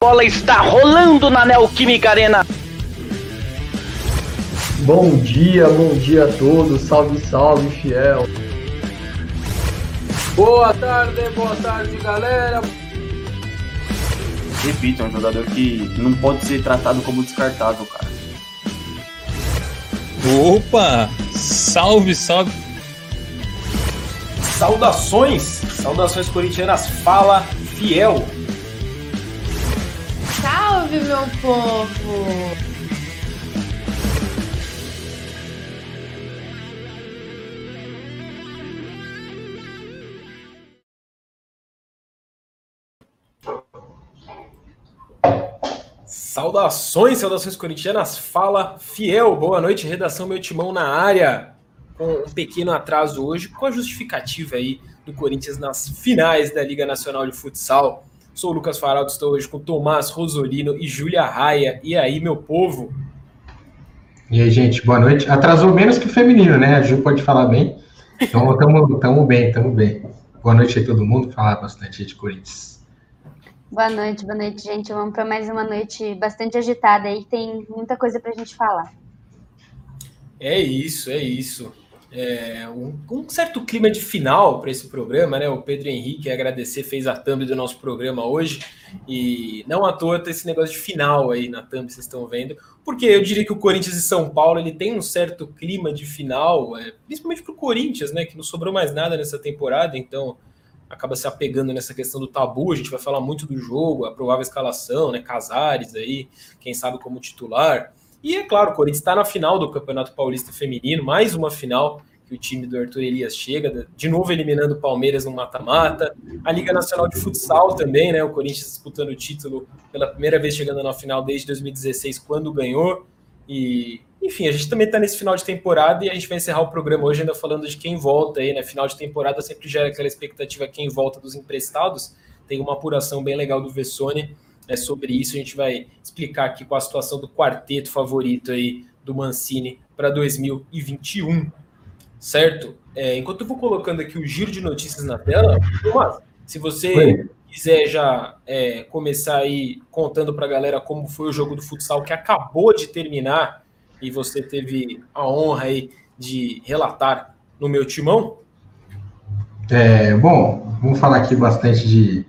bola está rolando na Neoquímica Arena. Bom dia, bom dia a todos. Salve, salve, fiel. Boa tarde, boa tarde, galera. Repito, é um jogador que não pode ser tratado como descartável, cara. Opa! Salve, salve! Saudações! Saudações corintianas, fala fiel! Salve, meu povo! Saudações, saudações corintianas, fala fiel! Boa noite, redação Meu Timão na área. Com um pequeno atraso hoje, com a justificativa aí do Corinthians nas finais da Liga Nacional de Futsal. Sou o Lucas Faraldo, estou hoje com Tomás Rosolino e Júlia Raia. E aí, meu povo? E aí, gente, boa noite. Atrasou menos que o feminino, né? A Ju pode falar bem. Então, estamos bem, estamos bem. Boa noite aí, todo mundo. Falar bastante de Corinthians. Boa noite, boa noite, gente. Vamos para mais uma noite bastante agitada aí, tem muita coisa para a gente falar. É isso, é isso é, um, um, certo clima de final para esse programa, né? O Pedro Henrique, agradecer, fez a thumb do nosso programa hoje. E não à toa tem esse negócio de final aí na thumb, vocês estão vendo. Porque eu diria que o Corinthians e São Paulo ele tem um certo clima de final, é, principalmente para o Corinthians, né? Que não sobrou mais nada nessa temporada, então acaba se apegando nessa questão do tabu. A gente vai falar muito do jogo, a provável escalação, né? Casares aí, quem sabe como titular. E é claro, o Corinthians está na final do Campeonato Paulista Feminino, mais uma final que o time do Arthur Elias chega, de novo eliminando o Palmeiras no mata-mata. A Liga Nacional de Futsal também, né? O Corinthians disputando o título pela primeira vez chegando na final desde 2016, quando ganhou. E, enfim, a gente também está nesse final de temporada e a gente vai encerrar o programa hoje ainda falando de quem volta aí, né? Final de temporada sempre gera aquela expectativa quem volta dos emprestados. Tem uma apuração bem legal do Vessone é sobre isso. A gente vai explicar aqui com a situação do quarteto favorito aí do Mancini para 2021, certo? É, enquanto eu vou colocando aqui o giro de notícias na tela, Tomás, se você Oi. quiser já é, começar aí contando para a galera como foi o jogo do futsal que acabou de terminar e você teve a honra aí de relatar no meu timão. É, bom, vamos falar aqui bastante de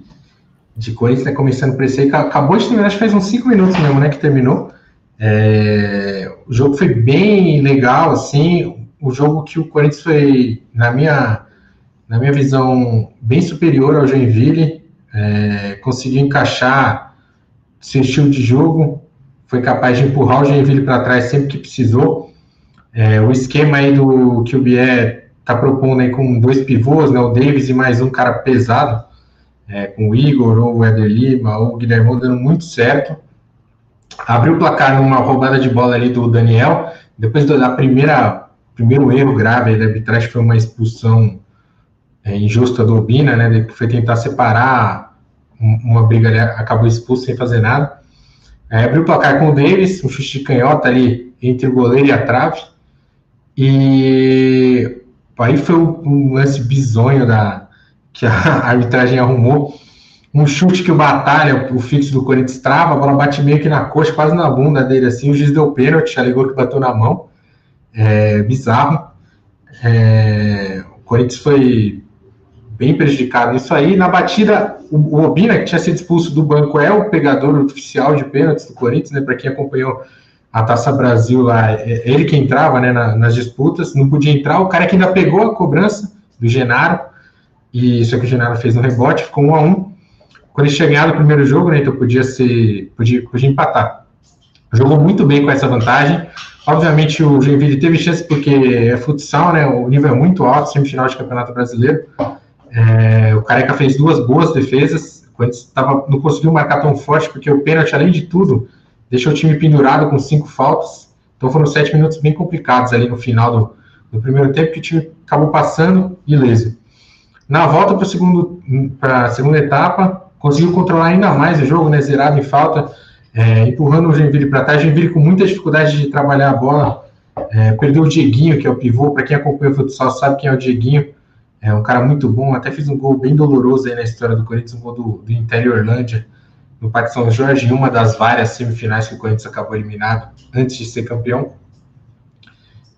de Corinthians, né, começando por esse aí, acabou de terminar, acho que faz uns 5 minutos mesmo, né, que terminou. É, o jogo foi bem legal, assim, o jogo que o Corinthians foi, na minha, na minha visão, bem superior ao Joinville, é, conseguiu encaixar seu estilo de jogo, foi capaz de empurrar o Joinville para trás sempre que precisou. É, o esquema aí do que o Bier está propondo aí com dois pivôs, né, o Davis e mais um cara pesado, é, com o Igor, ou o Eder Lima, ou o Guilherme dando muito certo. Abriu o placar numa roubada de bola ali do Daniel, depois da primeira primeiro erro grave da arbitragem foi uma expulsão é, injusta do Obina, né, que foi tentar separar uma briga, ele acabou expulso sem fazer nada. É, abriu o placar com o Davis, um chute de canhota ali entre o goleiro e a trave. E aí foi um lance bizonho da, que a arbitragem arrumou. Um chute que o Batalha, o fixo do Corinthians, trava, a bola bate meio que na coxa, quase na bunda dele, assim. O juiz deu pênalti, alegou que bateu na mão. É, bizarro. É, o Corinthians foi bem prejudicado nisso aí. Na batida, o, o Obina, que tinha sido expulso do banco, é o pegador oficial de pênaltis do Corinthians, né? Para quem acompanhou a Taça Brasil lá, é ele que entrava né, na, nas disputas, não podia entrar. O cara que ainda pegou a cobrança do Genaro e isso que o Genaro fez no rebote, ficou um a um. Quando ele tinha ganhado o primeiro jogo, né, então podia ser, podia, podia empatar. Jogou muito bem com essa vantagem. Obviamente o Joinville teve chance porque é futsal, né, o nível é muito alto, semifinal de campeonato brasileiro. É, o Careca fez duas boas defesas, quando estava não conseguiu marcar tão forte porque o pênalti, além de tudo, deixou o time pendurado com cinco faltas. Então foram sete minutos bem complicados ali no final do, do primeiro tempo que o time acabou passando ileso. Na volta para a segunda etapa, conseguiu controlar ainda mais o jogo, né, zerado em falta, é, empurrando o Genville para trás. Genville com muita dificuldade de trabalhar a bola, é, perdeu o Dieguinho, que é o pivô. Para quem acompanha o futsal sabe quem é o Dieguinho. É um cara muito bom, até fez um gol bem doloroso aí na história do Corinthians, um gol do, do Inter Orlândia, no Parque São Jorge, em uma das várias semifinais que o Corinthians acabou eliminado antes de ser campeão.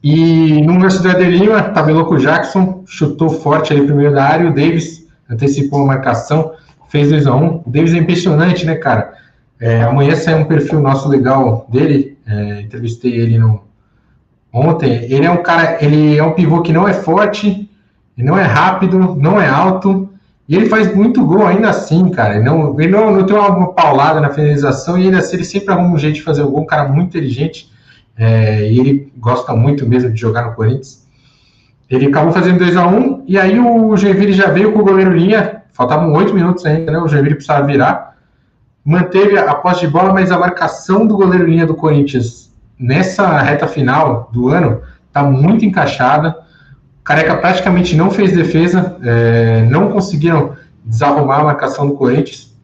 E no lance do Adelima, tabelou com o Jackson, chutou forte ali primeiro da área, o Davis antecipou a marcação, fez 2 a 1 um. O Davis é impressionante, né, cara? É, amanhã sai um perfil nosso legal dele, é, entrevistei ele no, ontem. Ele é um cara, ele é um pivô que não é forte, não é rápido, não é alto, e ele faz muito gol ainda assim, cara. Ele não, ele não, não tem uma paulada na finalização, e ainda assim ele sempre arruma um jeito de fazer o gol, um cara muito inteligente, é, ele gosta muito mesmo de jogar no Corinthians. Ele acabou fazendo 2 a 1 um, e aí o Joinville já veio com o goleiro linha, faltavam 8 minutos ainda, né? O Joinville precisava virar. Manteve a posse de bola, mas a marcação do goleiro linha do Corinthians nessa reta final do ano está muito encaixada. Careca praticamente não fez defesa, é, não conseguiram desarrumar a marcação do Corinthians.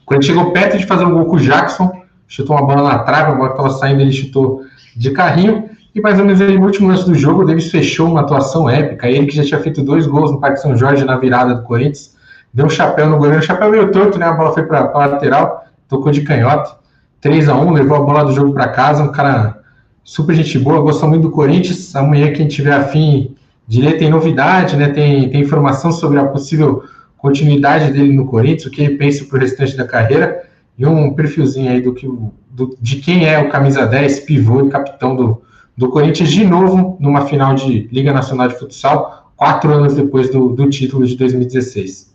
O Corinthians chegou perto de fazer um gol com o Jackson, chutou uma bola na trave, a bola estava saindo, ele chutou de carrinho. E mais ou menos no último lance do jogo, o Davis fechou uma atuação épica. Ele que já tinha feito dois gols no Parque São Jorge na virada do Corinthians, deu um chapéu no goleiro, um chapéu meio torto, né? A bola foi para a lateral, tocou de canhota. 3 a 1 levou a bola do jogo para casa. Um cara super gente boa, gostou muito do Corinthians. Amanhã, quem tiver afim de ler, tem novidade, né? Tem, tem informação sobre a possível continuidade dele no Corinthians, o que ele pensa para o restante da carreira, e um perfilzinho aí do que, do, de quem é o camisa 10, pivô e capitão do, do Corinthians de novo numa final de Liga Nacional de Futsal, quatro anos depois do, do título de 2016.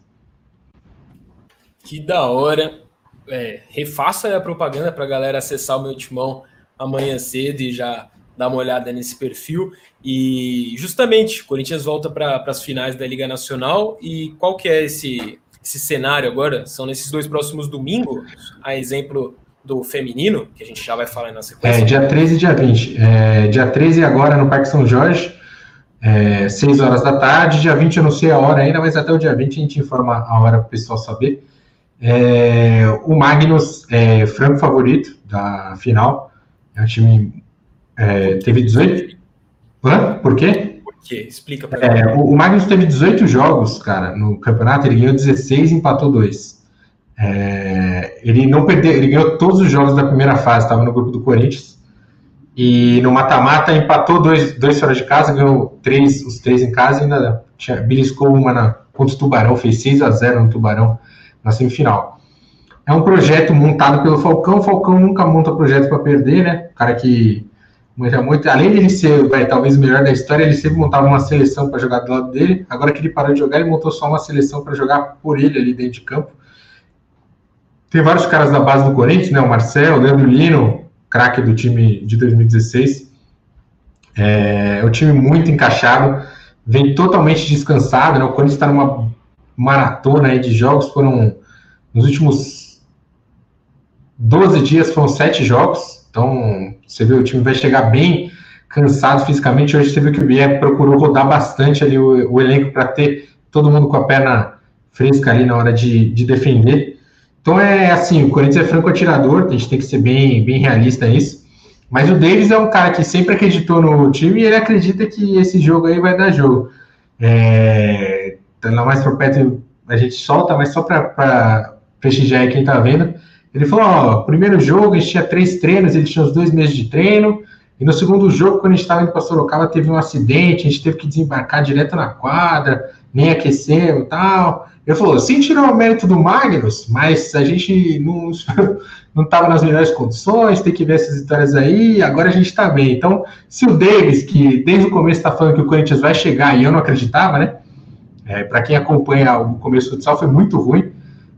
Que da hora. É, refaça a propaganda para a galera acessar o meu timão amanhã cedo e já dar uma olhada nesse perfil. E justamente, o Corinthians volta para as finais da Liga Nacional. E qual que é esse, esse cenário agora? São nesses dois próximos domingos, a exemplo do feminino, que a gente já vai falar na sequência. É, dia 13 e dia 20. É, dia 13 agora no Parque São Jorge, é, 6 horas da tarde. Dia 20 eu não sei a hora ainda, mas até o dia 20 a gente informa a hora para o pessoal saber. É, o Magnus é franco favorito da final. É um time. É, teve 18. Hã? Por quê? Quê? Explica para é, o, o Magnus teve 18 jogos, cara, no campeonato. Ele ganhou 16 e empatou 2. É, ele não perdeu, ele ganhou todos os jogos da primeira fase, estava no grupo do Corinthians. E no mata-mata empatou dois, dois fora de casa, ganhou três, os três em casa e ainda tinha, beliscou uma na, contra o Tubarão, fez 6 a 0 no Tubarão na semifinal. É um projeto montado pelo Falcão. O Falcão nunca monta projeto para perder, né? O cara que muito, muito, além de ele ser vai, talvez o melhor da história, ele sempre montava uma seleção para jogar do lado dele. Agora que ele parou de jogar, ele montou só uma seleção para jogar por ele ali dentro de campo. Tem vários caras da base do Corinthians, né? O Marcelo, o Leandro Lino, craque do time de 2016. É, é um time muito encaixado, vem totalmente descansado, né? O Corinthians está numa maratona aí de jogos, foram nos últimos 12 dias foram sete jogos, então você vê o time vai chegar bem cansado fisicamente. Hoje você viu que o Bier procurou rodar bastante ali o, o elenco para ter todo mundo com a perna fresca ali na hora de, de defender. Então é assim, o Corinthians é franco atirador, a gente tem que ser bem, bem realista nisso. Mas o Davis é um cara que sempre acreditou no time e ele acredita que esse jogo aí vai dar jogo. É, tá lá mais para perto a gente solta, mas só para prestigiar quem tá vendo. Ele falou: ó, primeiro jogo a gente tinha três treinos, ele tinha os dois meses de treino. E no segundo jogo, quando a gente estava indo para Sorocaba, teve um acidente, a gente teve que desembarcar direto na quadra, nem aqueceu e tal. Ele falou, sem tirar o mérito do Magnus, mas a gente não estava nas melhores condições, tem que ver essas vitórias aí, agora a gente está bem. Então, se o Davis, que desde o começo está falando que o Corinthians vai chegar, e eu não acreditava, né? É, Para quem acompanha o começo do futsal, foi muito ruim.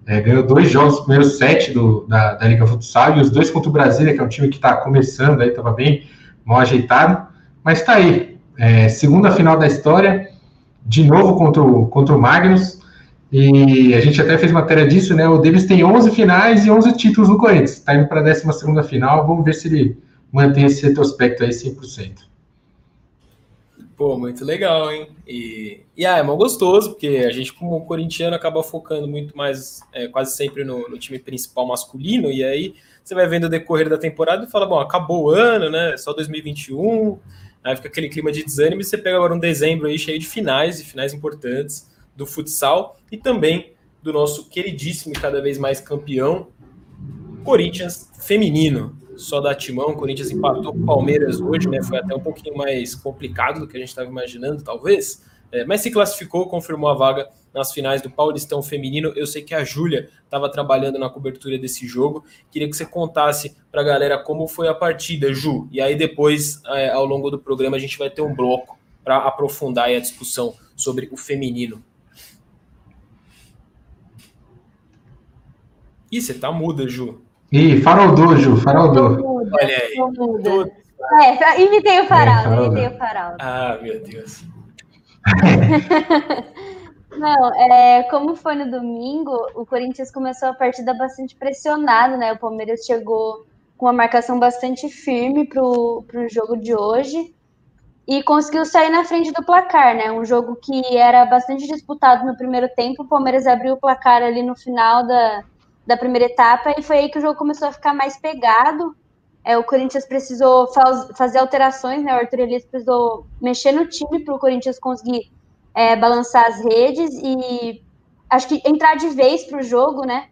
É, ganhou dois jogos, os primeiros sete do, da, da Liga Futsal, e os dois contra o Brasília, que é um time que está começando aí, estava bem mal ajeitado. Mas está aí. É, segunda final da história, de novo contra o, contra o Magnus. E a gente até fez matéria disso, né? O Davis tem 11 finais e 11 títulos no Corinthians. Está indo para a 12 final. Vamos ver se ele mantém esse retrospecto aí 100%. Pô, muito legal, hein? E, e ah, é mal gostoso, porque a gente, como corintiano, acaba focando muito mais, é, quase sempre no, no, time principal masculino, e aí você vai vendo o decorrer da temporada e fala, bom, acabou o ano, né? Só 2021, aí fica aquele clima de desânimo, e você pega agora um dezembro aí cheio de finais, e finais importantes do futsal e também do nosso queridíssimo e cada vez mais campeão Corinthians feminino. Só da Timão, o Corinthians empatou com o Palmeiras hoje, né? Foi até um pouquinho mais complicado do que a gente estava imaginando, talvez. É, mas se classificou, confirmou a vaga nas finais do Paulistão Feminino. Eu sei que a Júlia estava trabalhando na cobertura desse jogo. Queria que você contasse para a galera como foi a partida, Ju. E aí depois, é, ao longo do programa, a gente vai ter um bloco para aprofundar a discussão sobre o feminino. Ih, você tá muda, Ju. Ih, faroldou, Ju. Olha aí. Todo... É, imitei o farol, É, imitei o farol. Ah, meu Deus. Não, é, como foi no domingo, o Corinthians começou a partida bastante pressionado, né? O Palmeiras chegou com uma marcação bastante firme para o jogo de hoje e conseguiu sair na frente do placar, né? Um jogo que era bastante disputado no primeiro tempo, o Palmeiras abriu o placar ali no final da, da primeira etapa e foi aí que o jogo começou a ficar mais pegado. É, o Corinthians precisou faz, fazer alterações, né? O Arthur Elias precisou mexer no time para o Corinthians conseguir é, balançar as redes e acho que entrar de vez para o jogo, né?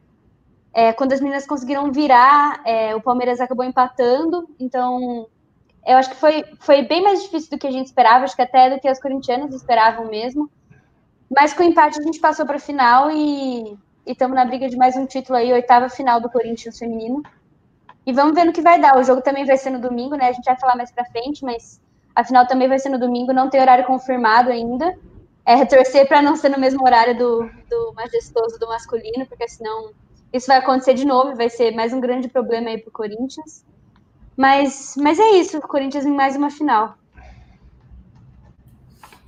É, quando as meninas conseguiram virar, é, o Palmeiras acabou empatando, então eu acho que foi, foi bem mais difícil do que a gente esperava, acho que até do que as corintianas esperavam mesmo. Mas com o empate a gente passou para a final e estamos na briga de mais um título aí, oitava final do Corinthians feminino. E vamos ver no que vai dar. O jogo também vai ser no domingo, né? A gente vai falar mais para frente, mas a final também vai ser no domingo, não tem horário confirmado ainda. É torcer para não ser no mesmo horário do, do majestoso do masculino, porque senão isso vai acontecer de novo, vai ser mais um grande problema aí para o Corinthians. Mas, mas é isso, Corinthians em mais uma final.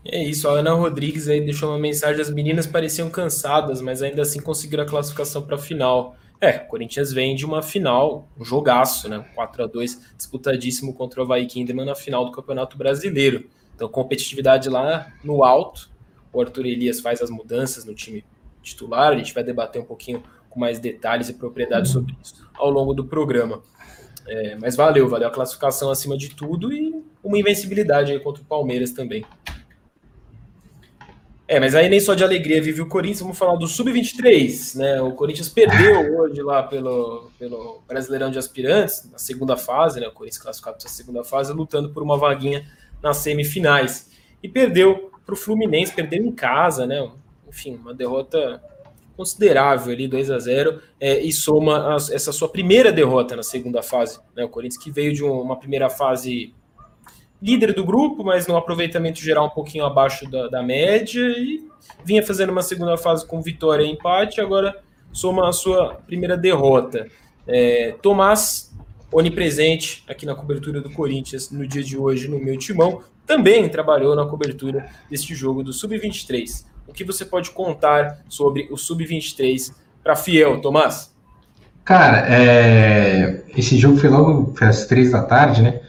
É isso, a Ana Rodrigues aí deixou uma mensagem, as meninas pareciam cansadas, mas ainda assim conseguiram a classificação para a final. É, o Corinthians vem de uma final, um jogaço, né? 4 a 2 disputadíssimo contra o Havaí Kinderman na final do Campeonato Brasileiro. Então, competitividade lá no alto. O Arthur Elias faz as mudanças no time titular. A gente vai debater um pouquinho com mais detalhes e propriedade sobre isso ao longo do programa. É, mas valeu, valeu a classificação acima de tudo e uma invencibilidade aí contra o Palmeiras também. É, mas aí nem só de alegria vive o Corinthians, vamos falar do Sub-23, né? O Corinthians perdeu hoje lá pelo, pelo Brasileirão de Aspirantes, na segunda fase, né? O Corinthians classificado para a segunda fase, lutando por uma vaguinha nas semifinais. E perdeu para o Fluminense, perdeu em casa, né? Enfim, uma derrota considerável ali, 2 a 0 é, e soma as, essa sua primeira derrota na segunda fase. Né? O Corinthians que veio de um, uma primeira fase líder do grupo, mas no aproveitamento geral um pouquinho abaixo da, da, média e vinha fazendo uma segunda fase com vitória e empate, agora soma a sua primeira derrota. É, Tomás, onipresente aqui na cobertura do Corinthians no dia de hoje no meu timão, também trabalhou na cobertura deste jogo do Sub-23. O que você pode contar sobre o Sub-23 para Fiel, Tomás? Cara, é... esse jogo foi logo às três da tarde, né?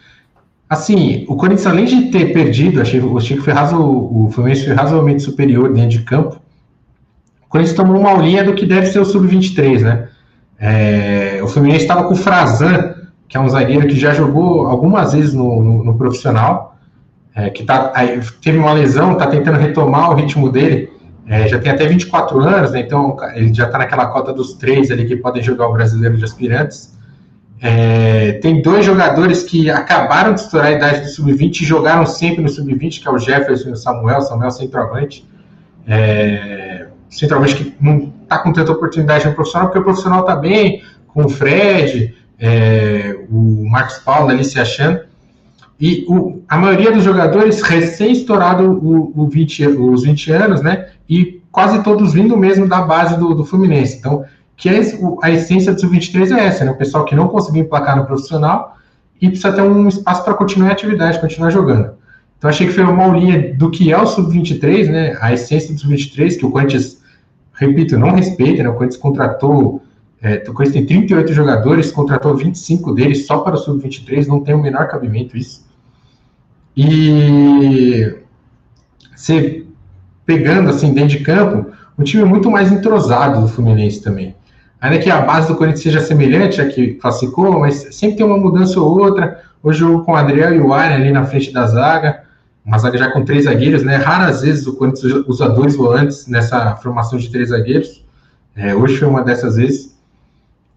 Assim, o Corinthians, além de ter perdido, achei, achei que foi razo, o Fluminense foi razoavelmente superior dentro de campo. O Corinthians tomou uma aulinha do que deve ser o Sub-23, né? É, o Fluminense estava com o Frazan, que é um zagueiro que já jogou algumas vezes no, no, no profissional, é, que tá, teve uma lesão, está tentando retomar o ritmo dele. É, já tem até 24 anos, né? Então ele já está naquela cota dos três ali que podem jogar o brasileiro de aspirantes. É, tem dois jogadores que acabaram de estourar a idade do sub-20 e jogaram sempre no sub-20, que é o Jefferson e o Samuel, Samuel centroavante. É, centroavante que não está com tanta oportunidade no profissional, porque o profissional está bem, com o Fred, é, o Marcos Paulo ali se achando. E o, a maioria dos jogadores recém-estourado o, o 20, os 20 anos, né? E quase todos vindo mesmo da base do, do Fluminense. Então, que é a essência do Sub-23 é essa, né? O pessoal que não conseguiu emplacar no profissional e precisa ter um espaço para continuar a atividade, continuar jogando. Então achei que foi uma aulinha do que é o Sub-23, né? A essência do Sub-23, que o Corinthians, repito, não respeita, né? O Corinthians contratou, é, o Corinthians tem 38 jogadores, contratou 25 deles só para o Sub-23, não tem o menor cabimento isso. E você pegando assim dentro de campo, um time muito mais entrosado do Fluminense também. Ainda que a base do Corinthians seja semelhante a que classificou, mas sempre tem uma mudança ou outra. Hoje jogou com o Adriel e o Arne ali na frente da zaga, uma zaga já com três zagueiros, né? Raras vezes o Corinthians usa dois volantes nessa formação de três zagueiros. É, hoje foi uma dessas vezes.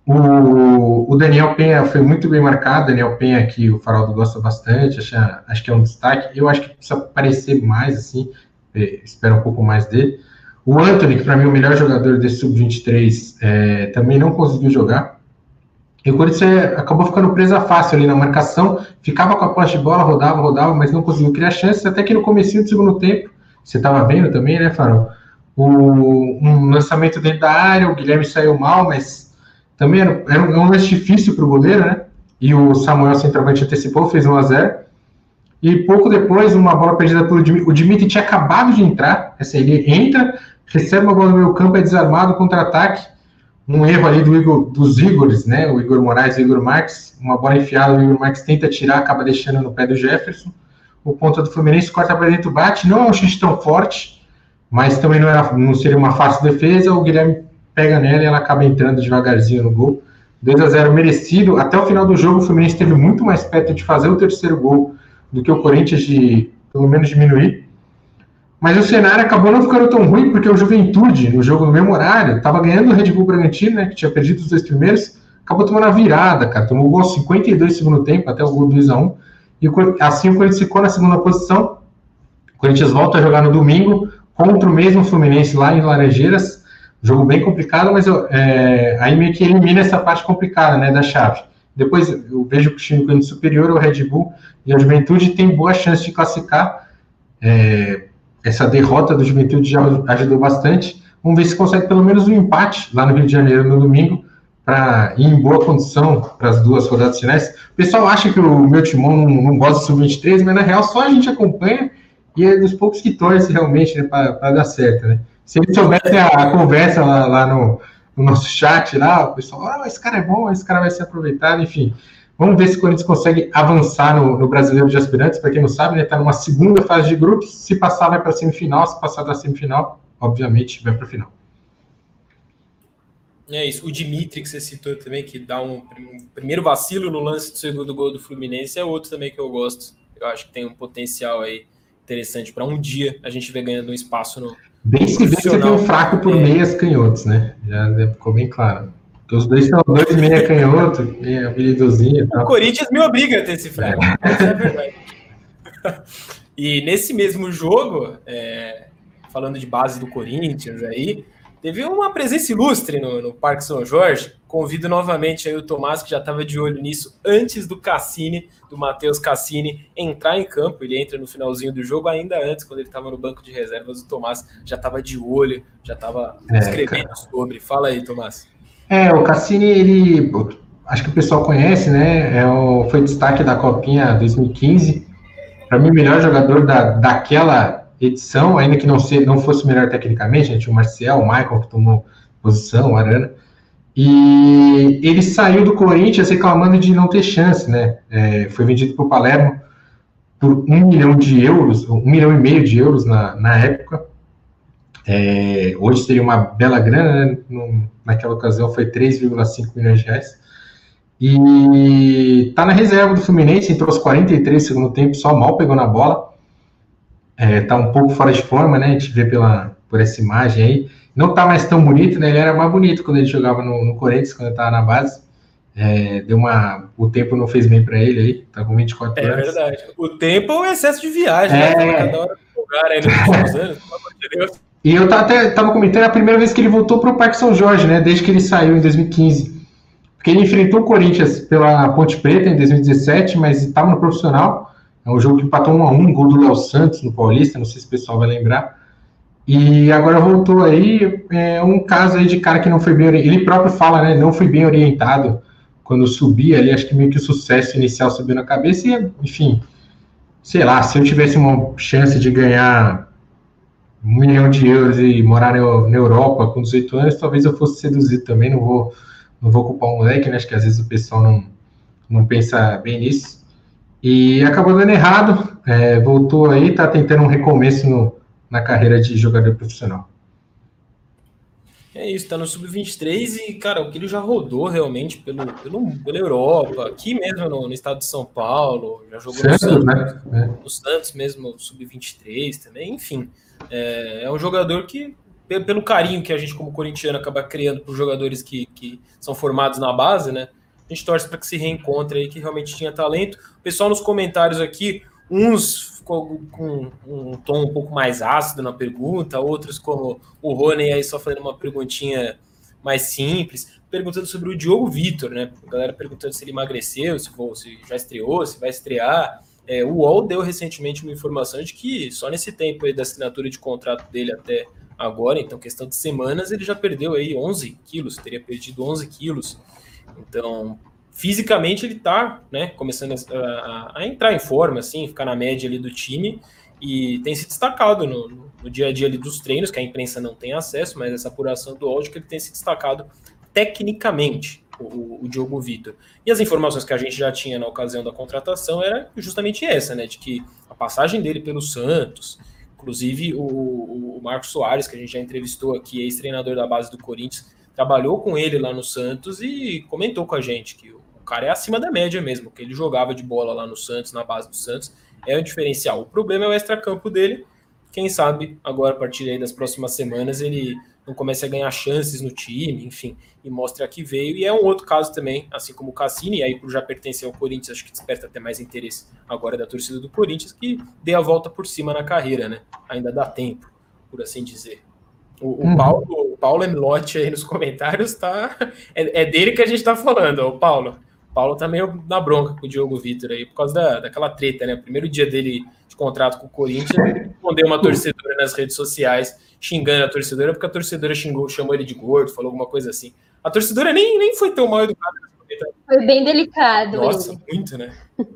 O, o Daniel Penha foi muito bem marcado, Daniel Penha que o Faraldo gosta bastante, acho, acho que é um destaque. Eu acho que precisa aparecer mais, assim, é, espero um pouco mais dele. O Anthony, que para mim é o melhor jogador desse sub-23, é, também não conseguiu jogar. E o Corinthians é, acabou ficando presa fácil ali na marcação, ficava com a posse de bola, rodava, rodava, mas não conseguiu criar chances, até que no começo do segundo tempo, você estava vendo também, né, Farol? O, um lançamento dentro da área, o Guilherme saiu mal, mas também era, era um lance difícil para o goleiro, né? E o Samuel, centroavante, antecipou, fez 1 a 0 E pouco depois, uma bola perdida pelo Dimitri. O Dimitri tinha acabado de entrar, essa ele entra, recebe uma bola no meio campo, é desarmado, contra-ataque. Um erro ali do Igor, dos Igores, né? O Igor Moraes e o Igor Marques. Uma bola enfiada, o Igor Marques tenta tirar, acaba deixando no pé do Jefferson. O ponto do Fluminense corta para dentro, bate. Não é um chute tão forte, mas também não, era, não seria uma fácil defesa. O Guilherme pega nela e ela acaba entrando devagarzinho no gol. 2 a 0 merecido. Até o final do jogo, o Fluminense esteve muito mais perto de fazer o terceiro gol do que o Corinthians de, pelo menos, diminuir. Mas o cenário acabou não ficando tão ruim, porque o Juventude, no jogo no mesmo horário, estava ganhando o Red Bull Bragantino, né, que tinha perdido os dois primeiros, acabou tomando a virada, cara. Tomou o gol 52 no segundo tempo, até o gol 2 a 1 E assim o Corinthians ficou na segunda posição. O Corinthians volta a jogar no domingo contra o mesmo Fluminense lá em Laranjeiras. Jogo bem complicado, mas é, aí meio que elimina essa parte complicada né, da chave. Depois eu vejo que o time Corinthians superior, o Red Bull e a Juventude tem boa chance de classificar. É, essa derrota do Juventude já ajudou bastante. Vamos ver se consegue pelo menos um empate lá no Rio de Janeiro no domingo, para ir em boa condição para as duas rodadas finais. O pessoal acha que o meu timão não, não gosta do Sub-23, mas na real só a gente acompanha e é dos poucos que torce realmente né, para dar certo. Né? Se eles soubessem a, conversa lá, lá no, no, nosso chat, lá, o pessoal, ah, esse cara é bom, esse cara vai ser aproveitado, enfim. Vamos ver se o Corinthians consegue avançar no, no Brasileiro de Aspirantes. Para quem não sabe, está né, numa segunda fase de grupos. Se passar, vai para a semifinal. Se passar da semifinal, obviamente, vai para a final. É isso. O Dimitri, que você citou também, que dá um, um, primeiro vacilo no lance do segundo gol do Fluminense, é outro também que eu gosto. Eu acho que tem um potencial aí interessante para um dia a gente ver ganhando um espaço no. Bem se vê que você tem um fraco por é. meias canhotos, né? Já ficou bem claro. Os dois são dois meia canhoto, meia habilidosinho. O Corinthians me obriga a ter esse fraco. É. é verdade. e nesse mesmo jogo, é, falando de base do Corinthians aí, teve uma presença ilustre no, no Parque São Jorge. Convido novamente aí o Tomás, que já estava de olho nisso antes do Cassini, do Matheus Cassini, entrar em campo. Ele entra no finalzinho do jogo, ainda antes, quando ele estava no banco de reservas, o Tomás já estava de olho, já estava é, escrevendo cara. sobre. Fala aí, Tomás. É, o Cassini, ele. Acho que o pessoal conhece, né? É o, foi destaque da Copinha 2015. Para mim, o melhor jogador da, daquela edição, ainda que não, se, não fosse melhor tecnicamente, gente tinha o Marcial, o Michael que tomou posição, o Arana, e ele saiu do Corinthians reclamando de não ter chance, né? É, foi vendido para o Palermo por um milhão de euros, um milhão e meio de euros na, na época. É, hoje seria uma bela grana, né? No, naquela ocasião foi 3,5 milhões de reais. E tá na reserva do Fluminense, entrou aos 43 segundo tempo, só mal pegou na bola é, tá um pouco fora de forma, né? A gente vê pela, por essa imagem aí. Não tá mais tão bonito, né? Ele era mais bonito quando ele jogava no, no Corinthians, quando ele tava na base. É, deu uma, o tempo não fez bem para ele aí, tá com 24 é, anos. É verdade. O tempo é o excesso de viagem, né? é. né? Cada hora lugar aí nos anos, E eu até tava comentando a primeira vez que ele voltou para o Parque São Jorge, né? Desde que ele saiu em 2015. Porque ele enfrentou o Corinthians pela Ponte Preta em 2017, mas estava no profissional. É um jogo que empatou 1 a 1 gol do Léo Santos no Paulista, não sei se o pessoal vai lembrar. E agora voltou aí, é um caso aí de cara que não foi bem Ele próprio fala, né? Não foi bem orientado quando subia ali, acho que meio que o sucesso inicial subiu na cabeça, e enfim, sei lá, se eu tivesse uma chance de ganhar um milhão de euros e morar na Europa com 18 anos, talvez eu fosse seduzido também, não vou, não vou culpar o moleque, né? Acho que às vezes o pessoal não, não pensa bem nisso. E acabou dando errado, é, voltou aí, está tentando um recomeço no, na carreira de jogador profissional. É isso, tá no Sub-23 e, cara, o que ele já rodou realmente pelo, pelo, pela Europa, aqui mesmo no, no estado de São Paulo, já jogou Santos, no Santos, né? é. no Santos mesmo, Sub-23 também, enfim. É, é, um jogador que pelo carinho que a gente, como corintiano, acaba criando para os jogadores que, que são formados na base, né? A gente torce para que se reencontre aí, que realmente tinha talento. O pessoal nos comentários aqui, uns ficou com um tom um pouco mais ácido na pergunta, outros, como o Rony, aí só fazendo uma perguntinha mais simples, perguntando sobre o Diogo Vitor, né? A galera perguntando se ele emagreceu, se, se já estreou, se vai estrear. É, o UOL deu recentemente uma informação de que só nesse tempo aí da assinatura de contrato dele até agora, então questão de semanas, ele já perdeu aí 11 quilos, teria perdido 11 quilos. Então, fisicamente ele tá, né, começando a, a, a, entrar em forma, assim, ficar na média ali do time e tem se destacado no, no, dia a dia ali dos treinos, que a imprensa não tem acesso, mas essa apuração do áudio que ele tem se destacado tecnicamente, o, o Diogo Vitor. E as informações que a gente já tinha na ocasião da contratação era justamente essa, né, de que a passagem dele pelo Santos, inclusive o, o Marcos Soares, que a gente já entrevistou aqui, ex-treinador da base do Corinthians, trabalhou com ele lá no Santos e comentou com a gente que o cara é acima da média mesmo, que ele jogava de bola lá no Santos, na base do Santos, é o diferencial. O problema é o extracampo dele. Quem sabe agora, a partir das próximas semanas, ele não comece a ganhar chances no time, enfim, e mostre a que veio. E é um outro caso também, assim como o Cassini, e aí por já pertencer ao Corinthians, acho que desperta até mais interesse agora da torcida do Corinthians, que dê a volta por cima na carreira, né? Ainda dá tempo, por assim dizer. O, o, uhum. Paulo, o Paulo Emlotti aí nos comentários tá. É, é, dele que a gente tá falando, o Paulo. O Paulo tá meio na bronca com o Diogo Vitor aí, por causa da, daquela treta, né? O primeiro dia dele de contrato com o Corinthians, ele respondeu uma torcedora nas redes sociais, xingando a torcedora, porque a torcedora xingou, chamou ele de gordo, falou alguma coisa assim. A torcedora nem, nem foi tão mal educada. Foi bem delicado. Nossa, ele. muito, né?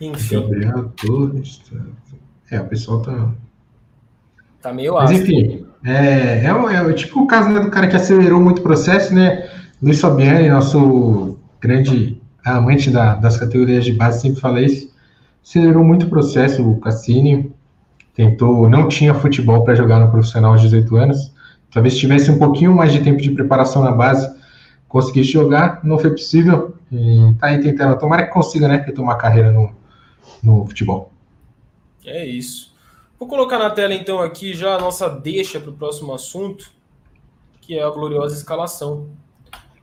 Enfim. É, o pessoal tá Tá meio Mas enfim, é, é, é, tipo o caso né, do cara que acelerou muito o processo, né? Luiz Fabiani, nosso grande amante da, das categorias de base, sempre fala isso. Acelerou muito o processo, o Cassini tentou, não tinha futebol para jogar no profissional aos 18 anos. Talvez tivesse um pouquinho mais de tempo de preparação na base, conseguisse jogar, não foi possível. E tá aí tentando, tomara que consiga, né, retomar a carreira no, no futebol. É isso. Vou colocar na tela então aqui já a nossa deixa para o próximo assunto, que é a gloriosa escalação,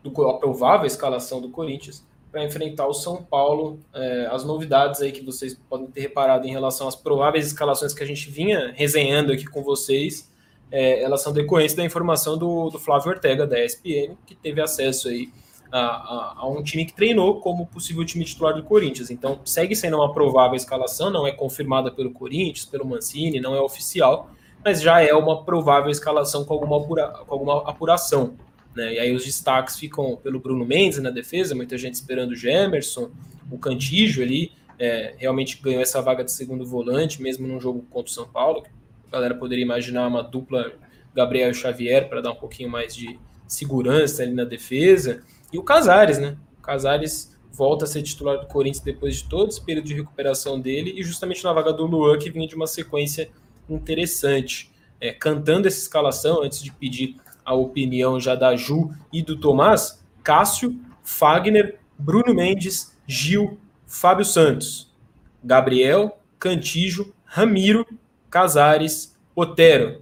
do, a provável escalação do Corinthians para enfrentar o São Paulo. É, as novidades aí que vocês podem ter reparado em relação às prováveis escalações que a gente vinha resenhando aqui com vocês, é, elas são decorrentes da informação do, do Flávio Ortega, da ESPN, que teve acesso aí a, a, a, um time que treinou como possível time titular do Corinthians. Então, segue sendo uma provável escalação, não é confirmada pelo Corinthians, pelo Mancini, não é oficial, mas já é uma provável escalação com alguma, apura, com alguma apuração. Né? E aí os destaques ficam pelo Bruno Mendes na defesa, muita gente esperando o Gemerson, o Cantígio ali, é, realmente ganhou essa vaga de segundo volante, mesmo num jogo contra o São Paulo. A galera poderia imaginar uma dupla Gabriel Xavier para dar um pouquinho mais de segurança ali na defesa. E o Casares, né? O Casares volta a ser titular do Corinthians depois de todo esse período de recuperação dele e justamente na vaga do Luan, que vinha de uma sequência interessante. É, cantando essa escalação, antes de pedir a opinião já da Ju e do Tomás, Cássio, Fagner, Bruno Mendes, Gil, Fábio Santos, Gabriel, Cantijo, Ramiro, Casares, Otero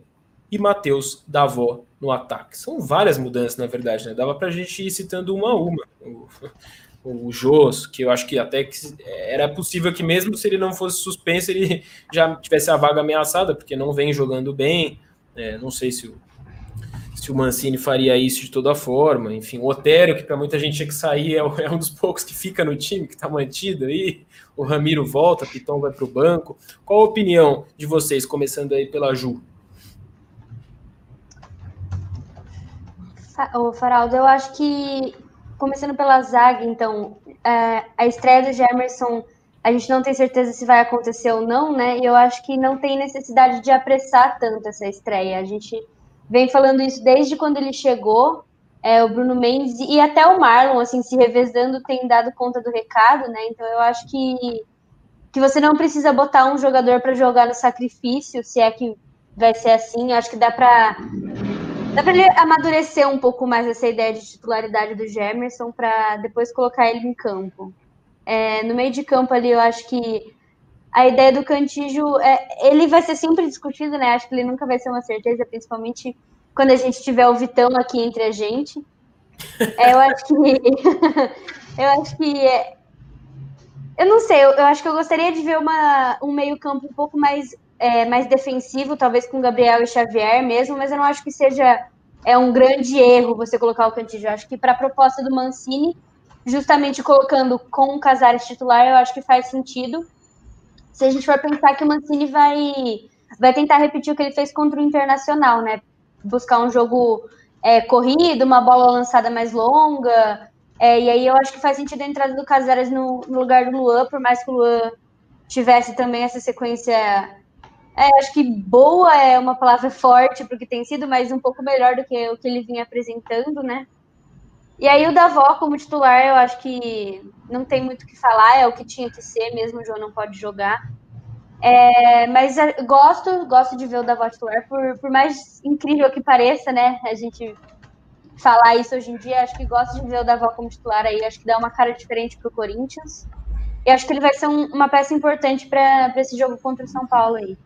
e Matheus Davó no ataque. São várias mudanças, na verdade, né? Dava para a gente ir citando uma a uma. O, o Jô, que eu acho que até que era possível que mesmo se ele não fosse suspenso, ele já tivesse a vaga ameaçada, porque não vem jogando bem. É, não sei se o, se o Mancini faria isso de toda forma. Enfim, o Otério, que para muita gente tinha que sair, é, é, um dos poucos que fica no time, que está mantido aí. O Ramiro volta, Pitão vai para o banco. Qual a opinião de vocês, começando aí pela Ju? O Faraldo, eu acho que, começando pela zaga, então, é, a estreia do Gemerson, a gente não tem certeza se vai acontecer ou não, né? E eu acho que não tem necessidade de apressar tanto essa estreia. A gente vem falando isso desde quando ele chegou, é, o Bruno Mendes e até o Marlon, assim, se revezando, tem dado conta do recado, né? Então eu acho que, que você não precisa botar um jogador para jogar no sacrifício, se é que vai ser assim. Eu acho que dá para Dá para ele amadurecer um pouco mais essa ideia de titularidade do Gemerson para depois colocar ele em campo. É, no meio de campo ali, eu acho que a ideia do Cantígio, é, ele vai ser sempre discutido, né? Acho que ele nunca vai ser uma certeza, principalmente quando a gente tiver o Vitão aqui entre a gente. É, eu acho que. eu acho que. É, eu não sei, eu, eu, acho que eu gostaria de ver uma, um meio-campo um pouco mais, é, mais defensivo, talvez com Gabriel e Xavier mesmo, mas eu não acho que seja é um grande erro você colocar o Cantígio. Eu acho que para a proposta do Mancini, justamente colocando com o Casares titular, eu acho que faz sentido. Se a gente for pensar que o Mancini vai, vai tentar repetir o que ele fez contra o Internacional, né? Buscar um jogo é, corrido, uma bola lançada mais longa. É, e aí eu acho que faz sentido a entrada do Casares no, no, lugar do Luan, por mais que o Luan tivesse também essa sequência. É, acho que boa é uma palavra forte porque tem sido, mas um pouco melhor do que o que ele vinha apresentando, né? E aí o Davó como titular, eu acho que não tem muito o que falar, é o que tinha que ser, mesmo o João não pode jogar. É, mas é, gosto, gosto de ver o Davó titular, por, por mais incrível que pareça, né? A gente falar isso hoje em dia, acho que gosto de ver o Davó como titular aí, acho que dá uma cara diferente para o Corinthians. E acho que ele vai ser um, uma peça importante para esse jogo contra o São Paulo aí.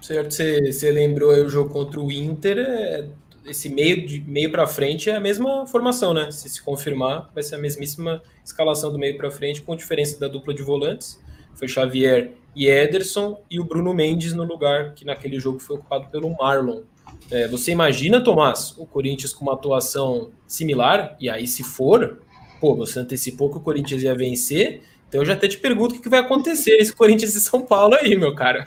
Certo, você, você lembrou aí o jogo contra o Inter, é, esse meio de meio para frente é a mesma formação, né? Se se confirmar, vai ser a mesmíssima escalação do meio para frente, com diferença da dupla de volantes. Foi Xavier e Ederson e o Bruno Mendes no lugar que naquele jogo foi ocupado pelo Marlon. É, você imagina, Tomás, o Corinthians com uma atuação similar? E aí, se for, pô, você antecipou que o Corinthians ia vencer, então eu já até te pergunto o que vai acontecer esse Corinthians e São Paulo aí, meu cara.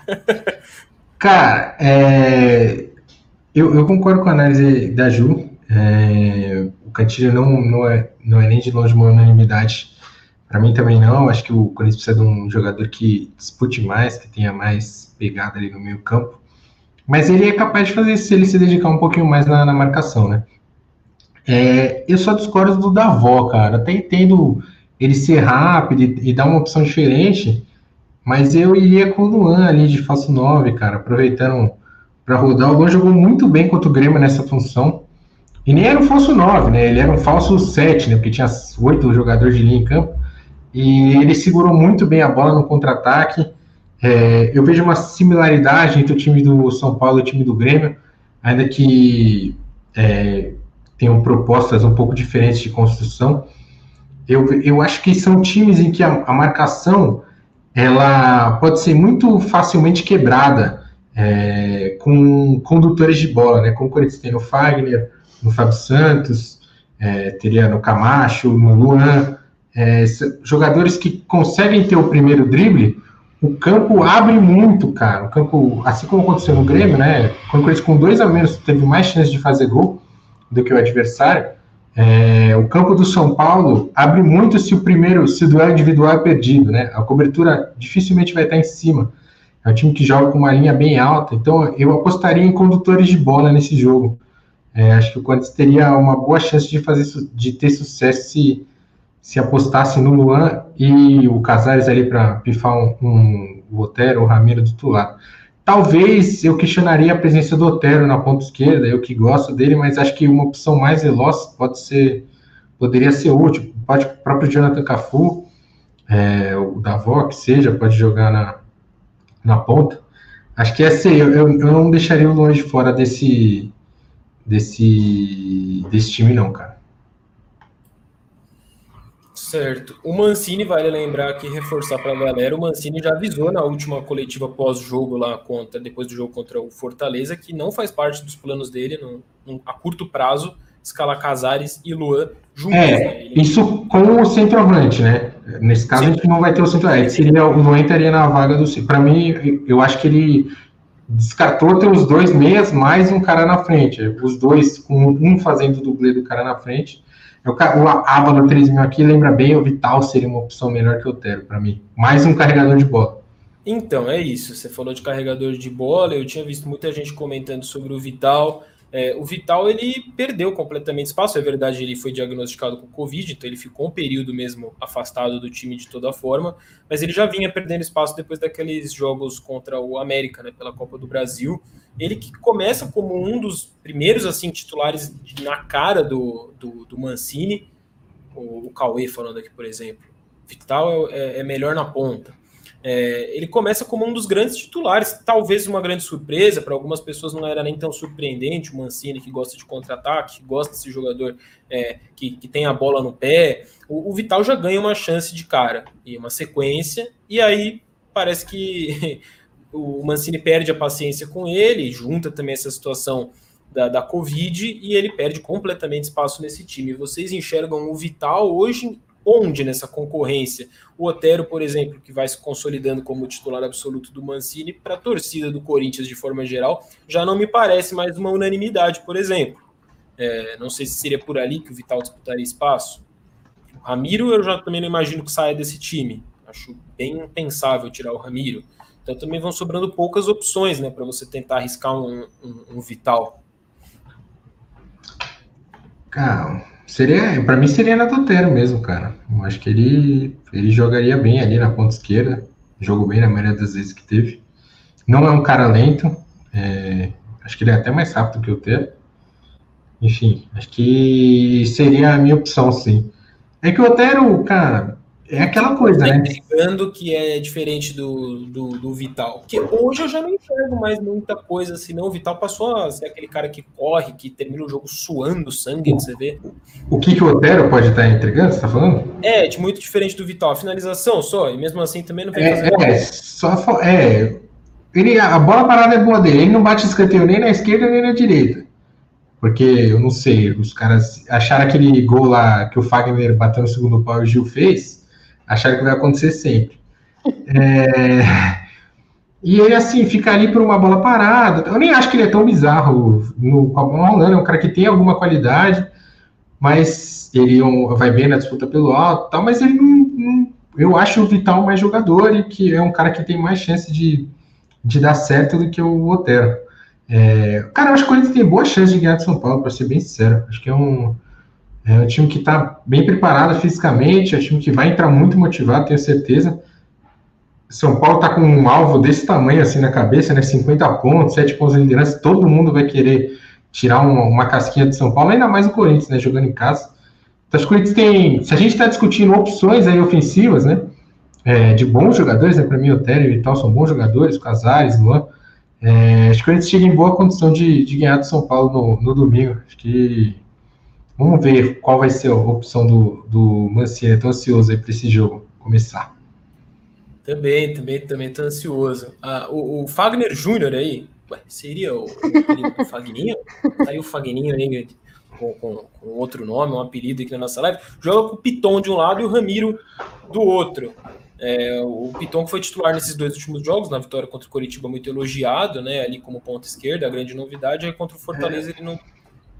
Cara, é, eu, eu, concordo com a análise da Ju. É, o Cantilho não, não, é, não é nem de longe uma unanimidade. Para mim também não. Acho que o Corinthians precisa de um jogador que dispute mais, que tenha mais pegada ali no meio campo. Mas ele é capaz de fazer isso se ele se dedicar um pouquinho mais na, na marcação, né? É, eu só discordo do Davó, cara. Até entendo ele ser rápido e, e dar uma opção diferente, mas eu iria com o Luan ali de falso 9, cara, aproveitando para rodar. O Luan jogou muito bem contra o Grêmio nessa função. E nem era um falso 9, né? Ele era um falso 7, né? Porque tinha oito jogadores de linha em campo. E ele segurou muito bem a bola no contra-ataque. É, eu vejo uma similaridade entre o time do São Paulo e o time do Grêmio, ainda que é, tenham propostas um pouco diferentes de construção. Eu, eu acho que são times em que a, a marcação ela pode ser muito facilmente quebrada é, com condutores de bola, né? Como o Corinthians tem no Fagner, no Fábio Santos, é, teria no Camacho, no Luan, é, jogadores que conseguem ter o primeiro drible, o campo abre muito, cara. O campo, assim como aconteceu no Grêmio, né? Quando Corinthians com dois a menos teve mais chance de fazer gol do que o adversário. É, o campo do São Paulo abre muito se o primeiro, se o duelo individual é perdido, né? A cobertura dificilmente vai estar em cima. É um time que joga com uma linha bem alta, então eu apostaria em condutores de bola nesse jogo. É, acho que o Corinthians teria uma boa chance de fazer de ter sucesso se, se apostasse no Luan e o Casares ali para pifar um, um, o Otero, o Ramiro do lado. Talvez eu questionaria a presença do Otero na ponta esquerda, eu que gosto dele, mas acho que uma opção mais veloz pode ser, poderia ser útil. Pode o próprio Jonathan Cafu, é, o Davó, que seja, pode jogar na, na ponta. Acho que essa eu, eu, eu não deixaria o longe fora desse, desse, desse time, não, cara. Certo. O Mancini, vale lembrar aqui, reforçar para a galera, o Mancini já avisou na última coletiva pós-jogo lá contra, depois do jogo contra o Fortaleza, que não faz parte dos planos dele no, no a curto prazo escalar Casares e Luan juntos. É, né? isso com o centroavante, né? Nesse caso Sim. a gente não vai ter o centroavante. Seria, o Luan estaria na vaga do. Para mim, eu acho que ele descartou ter os dois meias mais um cara na frente. Os dois, com um fazendo o dublê do cara na frente. Eu, o Ávalo 3000 aqui lembra bem, o Vital seria uma opção melhor que o Otero para mim. Mais um carregador de bola. Então, é isso. Você falou de carregador de bola, eu tinha visto muita gente comentando sobre o Vital. É, o Vital ele perdeu completamente espaço, é verdade, ele foi diagnosticado com Covid, então ele ficou um período mesmo afastado do time de toda forma, mas ele já vinha perdendo espaço depois daqueles jogos contra o América, né, pela Copa do Brasil. Ele que começa como um dos primeiros assim titulares na cara do, do, do Mancini, o, o Cauê falando aqui, por exemplo. Vital é, é, é melhor na ponta. É, ele começa como um dos grandes titulares, talvez uma grande surpresa, para algumas pessoas não era nem tão surpreendente, o Mancini que gosta de contra-ataque, que gosta desse jogador é, que, que tem a bola no pé, o, o, Vital já ganha uma chance de cara e uma sequência, e aí parece que o Mancini perde a paciência com ele, junta também essa situação da, da Covid, e ele perde completamente espaço nesse time. Vocês enxergam o Vital hoje onde nessa concorrência? O Otero, por exemplo, que vai se consolidando como titular absoluto do Mancini, para a torcida do Corinthians de forma geral, já não me parece mais uma unanimidade, por exemplo. É, não sei se seria por ali que o Vital disputaria espaço. O Ramiro, eu já também não imagino que saia desse time. Acho bem impensável tirar o Ramiro. Então também vão sobrando poucas opções né, para você tentar arriscar um, um, um Vital. Cara, Seria, para mim seria na Totero mesmo, cara. Eu acho que ele, ele jogaria bem ali na ponta esquerda. Jogou bem na maioria das vezes que teve. Não é um cara lento. É, acho que ele é até mais rápido que o Otero. Enfim, acho que seria a minha opção, sim. É que o Otero, cara, é aquela coisa, tá né? Entregando que é diferente do, do, do, Vital. Porque hoje eu já não enxergo mais muita coisa assim, não. O Vital passou a ser aquele cara que corre, que termina o jogo suando sangue, você vê. O que, que o Otero pode estar entregando, você tá falando? É, de muito diferente do Vital. A finalização só, e mesmo assim também não vem é, fazer. É, só é. Ele, a bola parada é boa dele, ele não bate escanteio nem na esquerda nem na direita. Porque eu não sei, os caras acharam aquele gol lá que o Fagner bateu no segundo pau e o Gil fez acharam que vai acontecer sempre. É... E ele, assim, fica ali por uma bola parada. Eu nem acho que ele é tão bizarro no, com a bola rolando. É um cara que tem alguma qualidade, mas ele é vai bem na disputa pelo alto tal, mas ele não, não, Eu acho o Vital mais jogador e que é um cara que tem mais chance de, de dar certo do que o Otero. É, cara, eu acho que o Corinthians tem boa chance de ganhar de São Paulo, para ser bem sincero. Acho que é um, é um time que está bem preparado fisicamente, é um time que vai entrar muito motivado, tenho certeza. São Paulo está com um alvo desse tamanho assim na cabeça, né? 50 pontos, 7 pontos de liderança, todo mundo vai querer tirar uma, uma casquinha de São Paulo, ainda mais o Corinthians, né? Jogando em casa. Então, o Corinthians tem. Se a gente está discutindo opções aí ofensivas, né? É, de bons jogadores, né? Para mim, o Tério e tal são bons jogadores, Casares, Luan. É, acho que o Corinthians chega em boa condição de, de ganhar do São Paulo no, no domingo. Acho que Vamos ver qual vai ser a opção do, do Mancini. Estou ansioso aí para esse jogo começar. Também, também, também estou ansioso. Ah, o, o, Fagner Júnior aí, ué, seria o, o Fagninho? Tá aí o Fagninho aí com, com, com, outro nome, um apelido aqui na nossa live. Joga com o Piton de um lado e o Ramiro do outro. É, o Piton que foi titular nesses dois últimos jogos, na vitória contra o Coritiba, muito elogiado, né? Ali como ponta esquerda, a grande novidade. Aí contra o Fortaleza é. ele não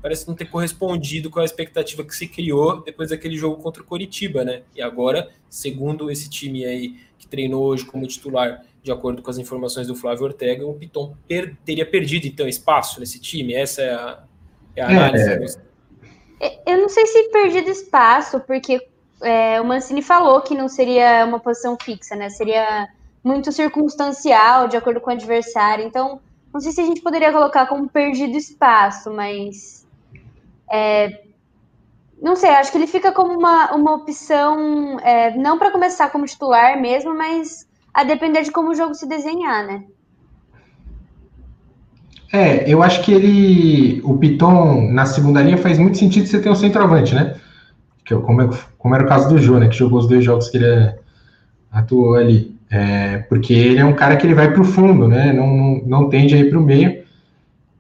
parece não ter correspondido com a expectativa que se criou depois daquele jogo contra o Coritiba, né? E agora, segundo esse time aí que treinou hoje como titular, de acordo com as informações do Flávio Ortega, o Piton per teria perdido então espaço nesse time. Essa é a, é a análise. É. Eu não sei se perdido espaço, porque é, o Mancini falou que não seria uma posição fixa, né? Seria muito circunstancial, de acordo com o adversário. Então, não sei se a gente poderia colocar como perdido espaço, mas é, não sei, acho que ele fica como uma, uma opção, é, não para começar como titular mesmo, mas a depender de como o jogo se desenhar, né? É, eu acho que ele, o Piton na segunda linha faz muito sentido você ter um centroavante, né? Que é como, é, como era o caso do Jô, né? Que jogou os dois jogos que ele atuou ali. É, porque ele é um cara que ele vai para o fundo, né? Não, não, não tende a ir para o meio.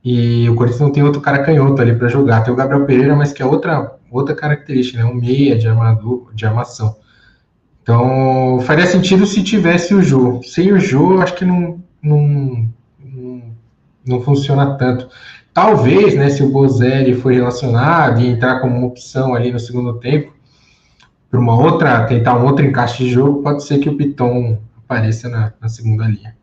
E o Corinthians não tem outro cara canhoto ali para jogar. Tem o Gabriel Pereira, mas que é outra, outra característica, né? Um meia de, armador, de armação. Então, faria sentido se tivesse o Jô. Sem o Jô, acho que não, não, não, funciona tanto. Talvez, né, se o Bozelli for relacionado e entrar como opção ali no segundo tempo, para uma outra, tentar um outro encaixe de jogo, pode ser que o Piton apareça na, na segunda linha.